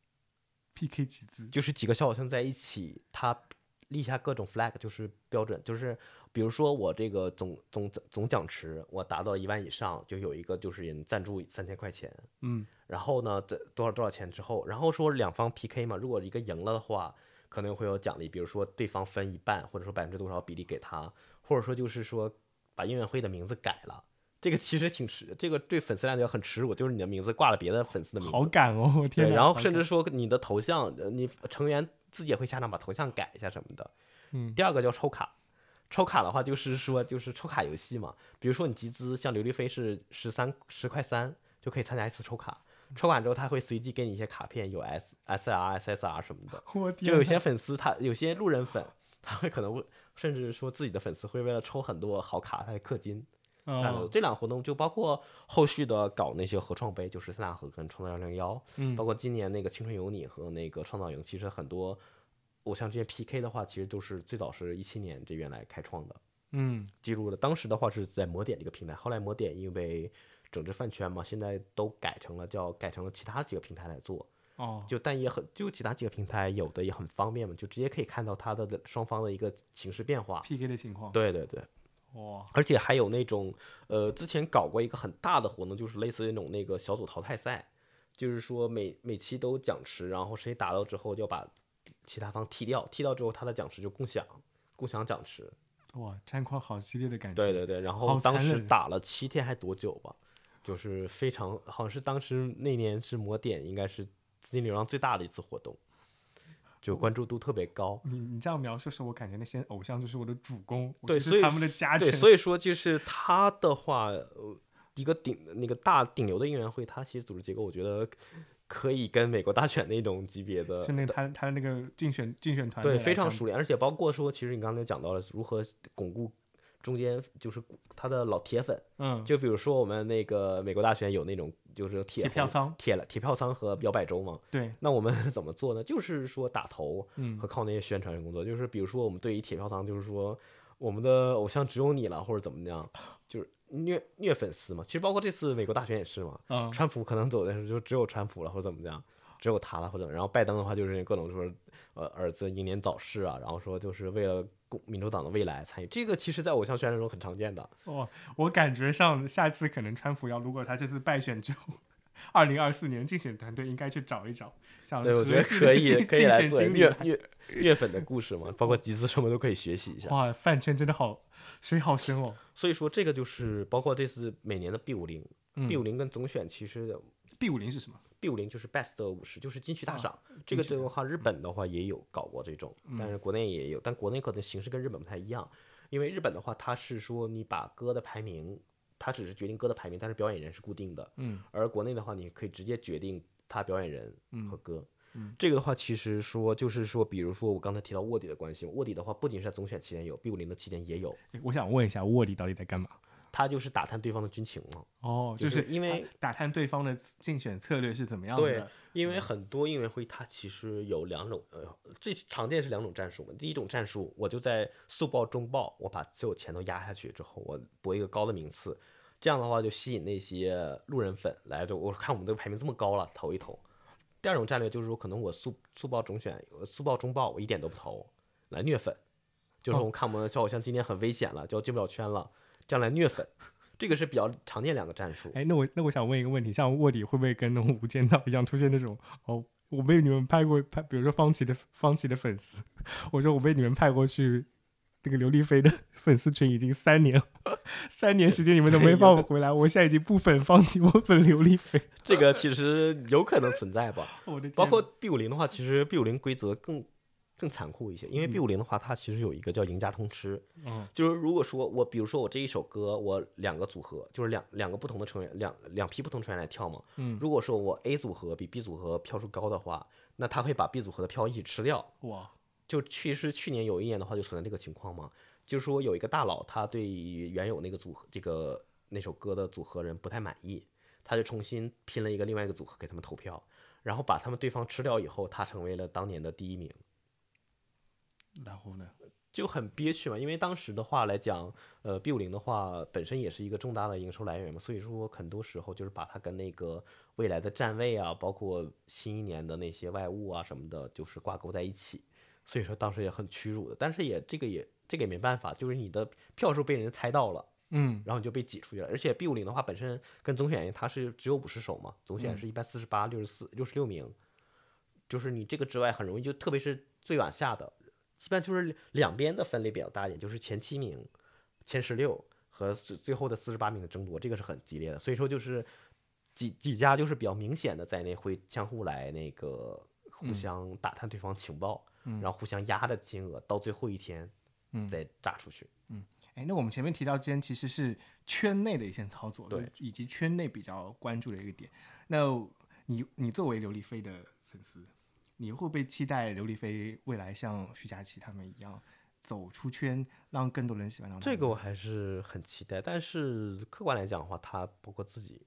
，，PK 集资，就是几个小偶像在一起，他立下各种 flag，就是标准，就是比如说我这个总总总奖池我达到一万以上，就有一个就是人赞助三千块钱，嗯然后呢，这多少多少钱之后，然后说两方 PK 嘛，如果一个赢了的话，可能会有奖励，比如说对方分一半，或者说百分之多少比例给他，或者说就是说把音乐会的名字改了。这个其实挺耻，这个对粉丝来讲很耻辱，就是你的名字挂了别的粉丝的名字，好感哦，对，然后甚至说你的头像，呃你成员自己也会下场把头像改一下什么的。嗯第二个叫抽卡，抽卡的话就是说就是抽卡游戏嘛，比如说你集资，像刘丽菲是十三十块三就可以参加一次抽卡，抽完之后他会随机给你一些卡片，有 S S R S S R 什么的。(laughs) 我，就有些粉丝他有些路人粉，他会可能会甚至说自己的粉丝会为了抽很多好卡，他会氪金。赞助哦，这两个活动就包括后续的搞那些合创杯，就是三大河跟创造幺零幺，嗯。包括今年那个青春有你和那个创造营，其实很多偶像之间 PK 的话，其实都是最早是一七年这边来开创的，嗯。记录了当时的话是在魔点这个平台，后来魔点因为整治饭圈嘛，现在都改成了叫改成了其他几个平台来做，哦，就但也很就其他几个平台有的也很方便嘛，就直接可以看到它的双方的一个形势变化。PK 的情况，对对对，哇，而且还有那种，呃，之前搞过一个很大的活动，就是类似于那种那个小组淘汰赛，就是说每每期都有奖池，然后谁达到之后就要把其他方踢掉，踢掉之后他的奖池就共享，共享奖池。哇，战况好激烈的感觉，对对对，然后当时打了七天还多久吧，就是非常好像是当时那年是魔点应该是资金流量最大的一次活动，就关注度特别高。你你这样描述的时候，我感觉那些偶像就是我的主攻，对所以就是他们的家对，所以说就是他的话，呃，一个顶那个大顶流的应援会，他其实组织结构，我觉得可以跟美国大选那种级别的是那个他他的那个竞选竞选团队来相比非常熟练，而且包括说，其实你刚才讲到了如何巩固中间就是他的老铁粉，嗯，就比如说我们那个美国大选有那种就是铁票仓铁了铁票仓和摇摆州嘛，对，那我们 (laughs) 怎么做呢？就是说打头嗯和靠那些宣传工作，就是比如说我们对于铁票仓，就是说我们的偶像只有你了，或者怎么样，就是虐虐粉丝嘛。其实包括这次美国大选也是嘛，嗯，川普可能走的时候就只有川普了，或者怎么样，只有他了，或者然后拜登的话就是各种说呃儿子英年早逝啊，然后说就是为了共民主党的未来参与，这个其实在偶像宣传中很常见的。哦，我感觉上下次可能川普要，如果他这次败选之后，二零二四年竞选团队应该去找一找，像对，我觉得可以竞可以来竞选经理来虐虐粉的故事嘛，包括集资什么都可以学习一下。哇，饭圈真的好水好深哦。所以说这个就是包括这次每年的 B 五零嗯，B 五零跟总选其实 B 五零是什么？B 五零就是 Best 五十，就是金曲大啊赏。这个的话，日本的话也有搞过这种，嗯但是国内也有，但国内可能形式跟日本不太一样，因为日本的话，它是说你把歌的排名，它只是决定歌的排名，但是表演人是固定的。嗯，而国内的话，你可以直接决定他表演人嗯和歌。这个的话，其实说就是说，比如说我刚才提到卧底的关系，卧底的话不仅是在总选期间有，B 五零的期间也有，我想问一下，卧底到底在干嘛？他就是打探对方的军情嘛。哦，就就是因为打探对方的竞选策略是怎么样的对的。，因为很多应援会它其实有两种，呃，最常见是两种战术嘛。第一种战术，我就在速报、中报，我把所有钱都压下去之后，我博一个高的名次，这样的话就吸引那些路人粉来着。我看我们这个排名这么高了，投一投。第二种战略就是说，可能我速速报总选、呃速报中报，我一点都不投，来虐粉。就是我们看我们的小偶像今年很危险了，就要进不了圈了，这样来虐粉。这个是比较常见两个战术。哎，那我那我想问一个问题，像卧底会不会跟那种无间道一样出现那种哦，我被你们派过派，比如说方琦的方琦的粉丝，(laughs) 我说我被你们派过去，那个刘亦菲的 (laughs) 粉丝群已经三年了，三年时间你们都没放我回来，我现在已经不粉方琦，我粉刘亦菲。这个其实有可能存在吧。(laughs) 我的包括 B 五零的话，其实 B 五零规则更更残酷一些，因为嗯。B 五零的话，它其实有一个叫赢家通吃，嗯。就是如果说我比如说我这一首歌，我两个组合，就是两两个不同的成员，两两批不同成员来跳嘛。嗯。如果说我 A 组合比 B 组合票数高的话，那他会把 B 组合的票一起吃掉。哇。就其实去年有一年的话，就存在这个情况嘛，就是说有一个大佬，他对于原有那个组合这个那首歌的组合人不太满意，他就重新拼了一个另外一个组合给他们投票，然后把他们对方吃掉以后，他成为了当年的第一名，然后呢？就很憋屈嘛。因为当时的话来讲，呃，B 五零的话本身也是一个重大的营收来源嘛，所以说很多时候就是把它跟那个未来的站位啊，包括新一年的那些外物啊什么的，就是挂钩在一起。所以说当时也很屈辱的，但是也这个也这个也没办法，就是你的票数被人猜到了，嗯然后你就被挤出去了。而且 B 五零的话本身跟总选它是只有五十首嘛，总选是一百四十八、六十四、六十六名，就是你这个之外很容易就特别是最往下的，基本就是两边的分类比较大一点，就是前七名、前十六和最最后的四十八名的争夺，这个是很激烈的。所以说就是几几家就是比较明显的在内会相互来那个互相打探对方情报，然后互相压着金额，到最后一天嗯再炸出去。嗯哎，那我们前面提到，今天其实是圈内的一些操作，对，以及圈内比较关注的一个点。那你你作为刘亦菲的粉丝，你会不会期待刘亦菲未来像徐佳琪他们一样走出圈，让更多人喜欢上她这个我还是很期待，但是客观来讲的话，他包括自己，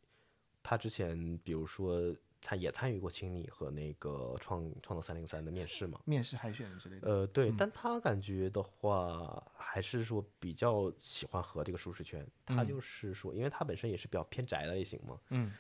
他之前比如说他也参与过青你和那个创创造三零三的面试嘛，面试海选之类的。呃，对，但他感觉的话，还是说比较喜欢和这个舒适圈。他就是说，因为他本身也是比较偏宅的类型嘛，嗯，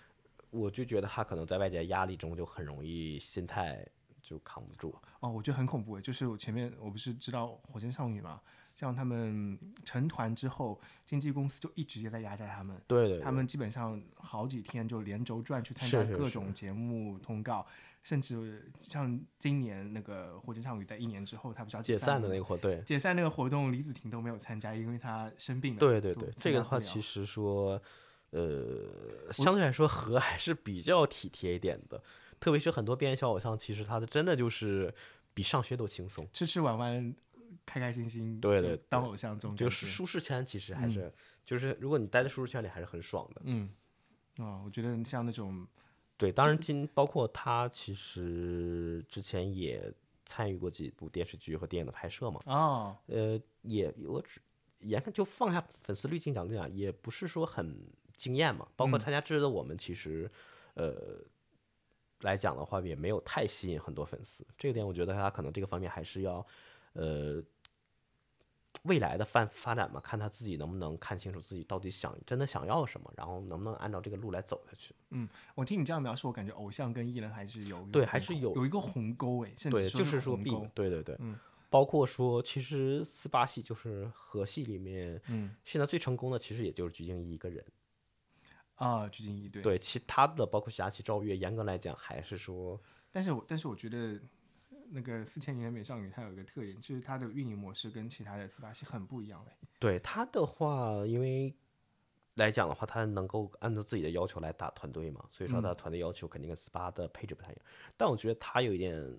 我就觉得他可能在外界压力中就很容易心态就扛不住。哦，我觉得很恐怖诶，就是我前面我不是知道火箭少女嘛，像他们成团之后，经纪公司就一直也在压榨他们。对对，他们基本上好几天就连轴转去参加各种节目通告，甚至像今年那个火箭少女在一年之后，她不是要解散的那个活对。解散那个活动，李子婷都没有参加，因为她生病了。对对对，这个的话，其实说，呃，相对来说和还是比较体贴一点的，特别是很多边缘小偶像，其实他的真的就是比上学都轻松，吃吃玩玩，开开心心，对对对当偶像这种就是舒适圈其实还是、就是如果你待在舒适圈里还是很爽的。嗯，啊、我觉得像那种对，当然今包括他其实之前也参与过几部电视剧和电影的拍摄嘛，哦，呃，也我只严看就放下粉丝滤镜讲这样，也不是说很惊艳嘛。包括嗯参加之的我们，其实呃来讲的话，也没有太吸引很多粉丝。这一点，我觉得他可能这个方面还是要呃未来的发发展嘛，看他自己能不能看清楚自己到底想真的想要什么，然后能不能按照这个路来走下去。嗯我听你这样描述，我感觉偶像跟艺人还是有对还是有有一个鸿沟哎，甚至对，就是说鸿沟，对对对，嗯包括说，其实四八系就是和系里面，嗯现在最成功的其实也就是鞠婧祎一个人。啊，鞠婧祎对，对，其他的包括霞琪、赵月，严格来讲还是说，但是我但是我觉得那个四千年的美少女它有一个特点，就是它的运营模式跟其他的四八系很不一样嘞。对他的话，因为来讲的话，他能够按照自己的要求来打团队嘛，所以说他的团队要求肯定跟四八的配置不太一样。但我觉得他有一点，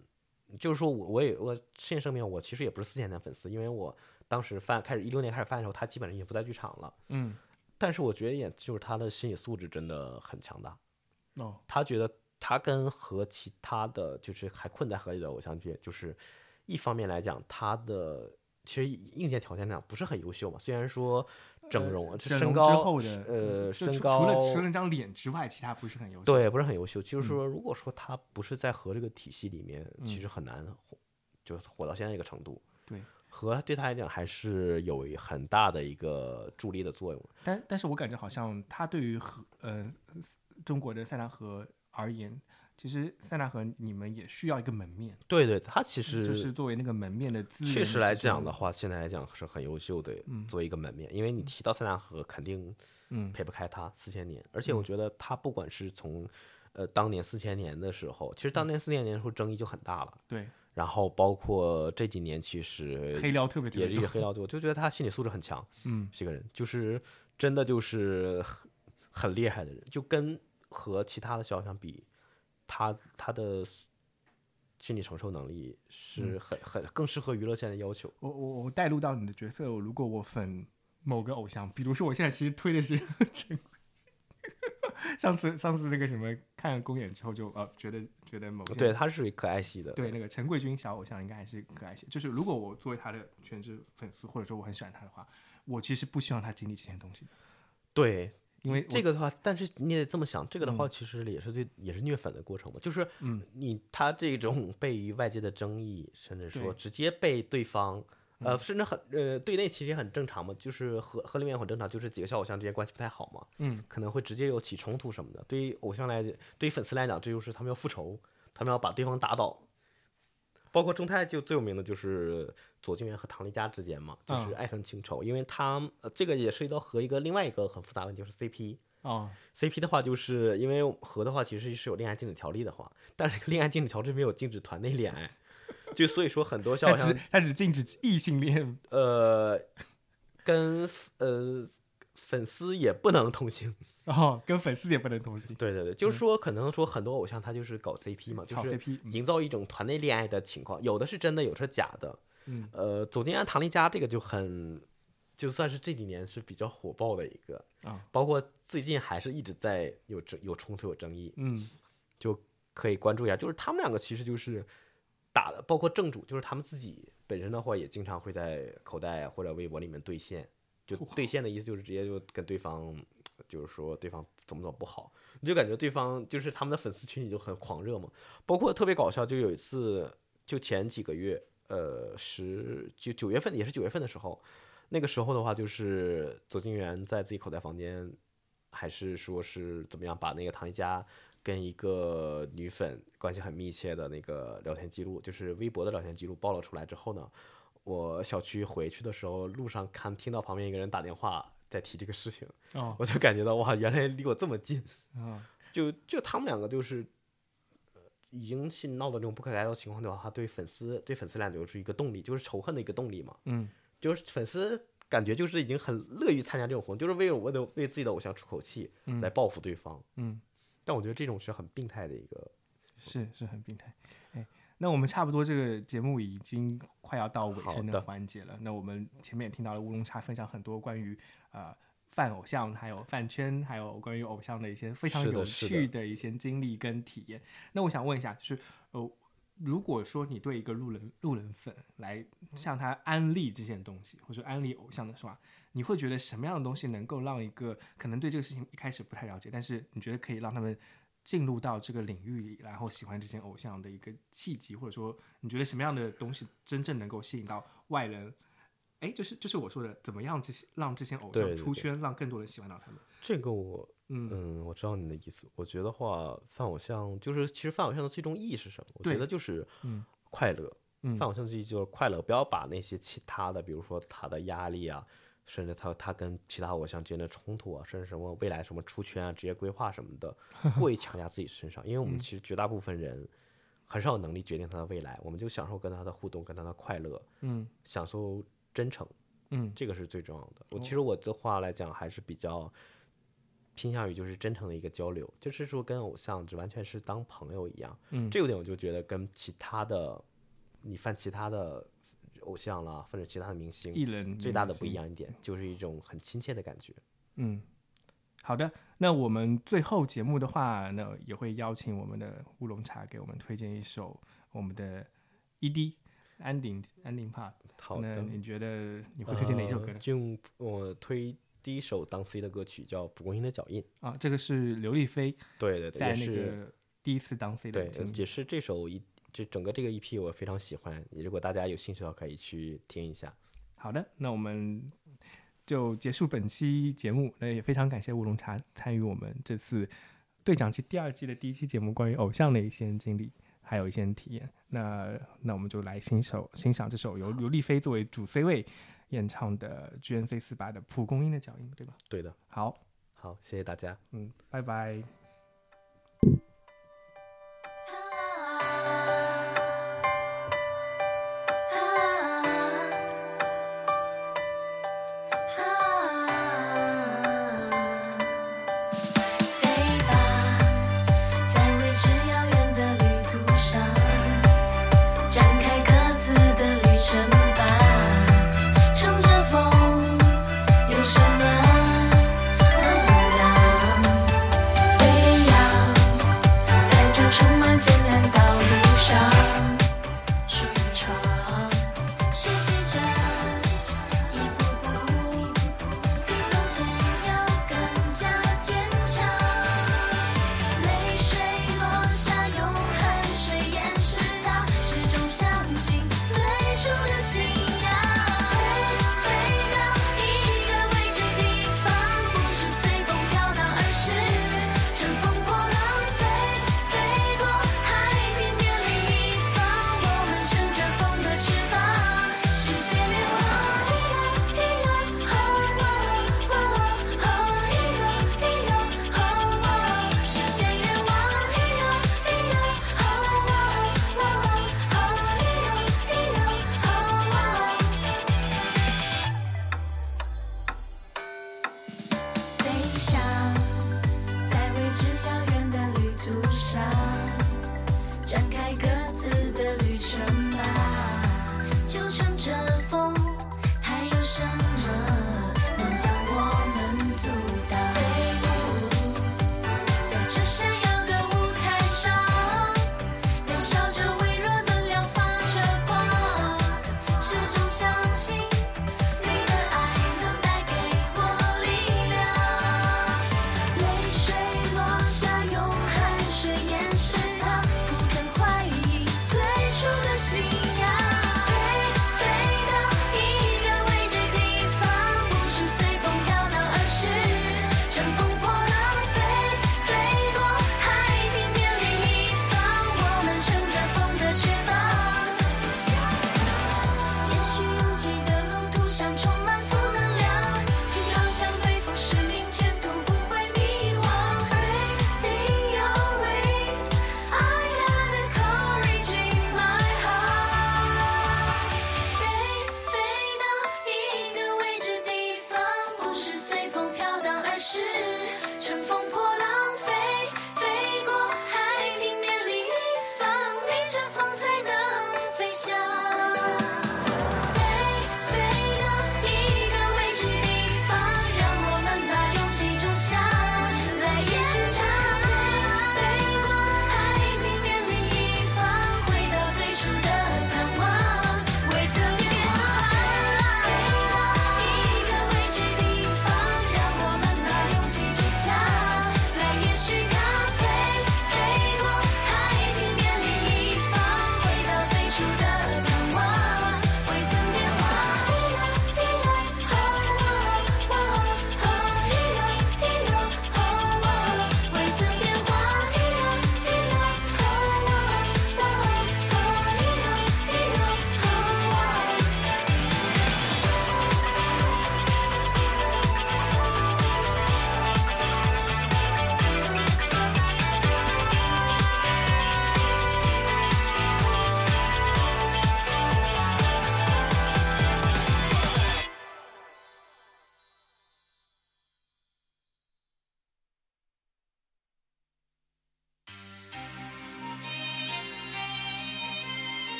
就是说我我也我现声明，我其实也不是四千年粉丝，因为我当时翻开始一六年开始翻的时候，他基本上已经不在剧场了。嗯，但是我觉得也就是他的心理素质真的很强大。哦，他觉得他跟和其他的就是还困在河里的偶像剧，就是一方面来讲，他的其实硬件条件上不是很优秀嘛。虽然说整容、身高后的呃身高除了除了那张脸之外，其他不是很优秀。，对不是很优秀。嗯就是说，如果说他不是在和这个体系里面，其实很难火，就火到现在这个程度。对，和对他来讲还是有很大的一个助力的作用。但但是我感觉好像他对于和呃中国的塞纳河而言，其实塞纳河你们也需要一个门面，对对，他其实就是作为那个门面的资源确实来讲的话，现在来讲是很优秀的，作为一个门面，因为你提到塞纳河，肯定嗯撇不开他四千年，而且我觉得他不管是从呃当年四千年的时候，其实当年四千年的时候争议就很大了，对然后包括这几年其实黑料特别特也。是一个黑料多，我就觉得他心理素质很强，嗯，这个人就是真的就是很很厉害的人，就跟和其他的小相比，他他的心理承受能力嗯是很很更适合娱乐圈的要求。我我我带入到你的角色，如果我粉某个偶像，比如说我现在其实推的是陈冠希，上次上次那个什么看公演之后就呃觉得觉得某些对，他是属于可爱系的。对那个陈桂君小偶像应该还是可爱系。就是如果我作为他的全职粉丝，或者说我很喜欢他的话，我其实不希望他经历这些东西，对，因为这个的话，但是你也得这么想，这个的话其实也是对，也是虐粉的过程嘛。就是，嗯，你他这种被于外界的争议，甚至说直接被对方，呃，甚至很呃对内其实也很正常嘛，就是和和里面很正常，就是几个小偶像之间关系不太好嘛，嗯，可能会直接有起冲突什么的。对于偶像来，对于粉丝来讲，这就是他们要复仇，他们要把对方打倒。包括中泰就最有名的就是左京元和唐丽佳之间嘛，就是嗯爱恨情仇，因为他、呃、这个也涉及到和一个另外一个很复杂的问题，就是 CP。哦，CP 的话，就是因为和的话其实是有恋爱禁止条例的话，但是这个恋爱禁止条例没有禁止团内恋爱，就所以说很多像他只他只禁止异性恋，呃跟呃粉丝也不能同行。然后跟粉丝也不能同行。对对对，就是说可能说很多偶像他就是搞 CP 嘛，就是 CP 嗯营造一种团内恋爱的情况，有的是真的，有的是假的。嗯，呃，走进安唐丽佳这个就很，就算是这几年是比较火爆的一个啊，包括最近还是一直在有争有冲突有争议，嗯就可以关注一下。就是他们两个其实就是打的，包括正主，就是他们自己本身的话，也经常会在口袋或者微博里面兑现。就兑现的意思就是直接就跟对方，就是说对方怎么怎么不好，你就感觉对方就是他们的粉丝群体就很狂热嘛。包括特别搞笑，就有一次，就前几个月，呃，十九九月份也是九月份的时候，那个时候的话，就是左金元在自己口袋房间，还是说是怎么样把那个唐一佳跟一个女粉关系很密切的那个聊天记录，就是微博的聊天记录爆了出来之后呢，我小区回去的时候，路上看听到旁边一个人打电话在提这个事情，哦我就感觉到哇，原来离我这么近，啊就就他们两个就是。呃已经是闹到这种不可开交的情况的话，他对粉丝对粉丝来讲就是一个动力，就是仇恨的一个动力嘛。嗯就是粉丝感觉就是已经很乐于参加这种活动，就是为了为了为自己的偶像出口气，嗯来报复对方。嗯，但我觉得这种是很病态的一个，是是很病态。哎，那我们差不多这个节目已经快要到尾声的环节了。那我们前面也听到了乌龙茶分享很多关于呃饭偶像，还有饭圈，还有关于偶像的一些非常有趣的一些经历跟体验。那我想问一下，就是呃，如果说你对一个路人路人粉来向他安利这件东西，或者说安利偶像的话，你会觉得什么样的东西能够让一个可能对这个事情一开始不太了解，但是你觉得可以让他们进入到这个领域里，然后喜欢这些偶像的一个契机，或者说你觉得什么样的东西真正能够吸引到外人？哎，就是就是我说的，怎么样这些让这些偶对对对像出圈，让更多人喜欢到他们？这个我嗯嗯，我知道你的意思。我觉得话，泛偶像就是其实泛偶像的最终意义是什么？我觉得就是嗯快乐。嗯泛偶像的意义就是快乐，不要把那些其他的，比如说他的压力啊，甚至他他跟其他偶像之间的冲突啊，甚至什么未来什么出圈啊、职业规划什么的，过于强加自己身上。因为我们其实绝大部分人很少有能力决定他的未来，我们就享受跟他的互动，跟他的快乐，嗯享受真诚。嗯这个是最重要的。我其实我的话来讲，还是比较偏向于就是真诚的一个交流，就是说跟偶像只完全是当朋友一样。嗯这个点我就觉得跟其他的你犯其他的偶像啦，或者其他的明星艺人最大的不一样一点，就是一种很亲切的感觉。嗯，好的。那我们最后节目的话，那也会邀请我们的乌龙茶给我们推荐一首我们的 ED 安定安定 part。那好的，你觉得你会推荐哪一首歌呢？呃就我推第一首当 C 的歌曲叫《蒲公英的脚印》。啊，这个是刘亦菲对对对，在那个第一次当 C 的对。也是这首一这整个这个 EP 我非常喜欢，如果大家有兴趣的话，可以去听一下。好的，那我们就结束本期节目。那也非常感谢乌龙茶参与我们这次对讲机第二季的第一期节目，关于偶像的一些经历，还有一些体验。那那我们就来欣赏欣赏这首由刘亦菲作为主 C 位演唱的 GNC 四八的《蒲公英的脚印》，对吧？对的，好，好，谢谢大家。嗯，拜拜。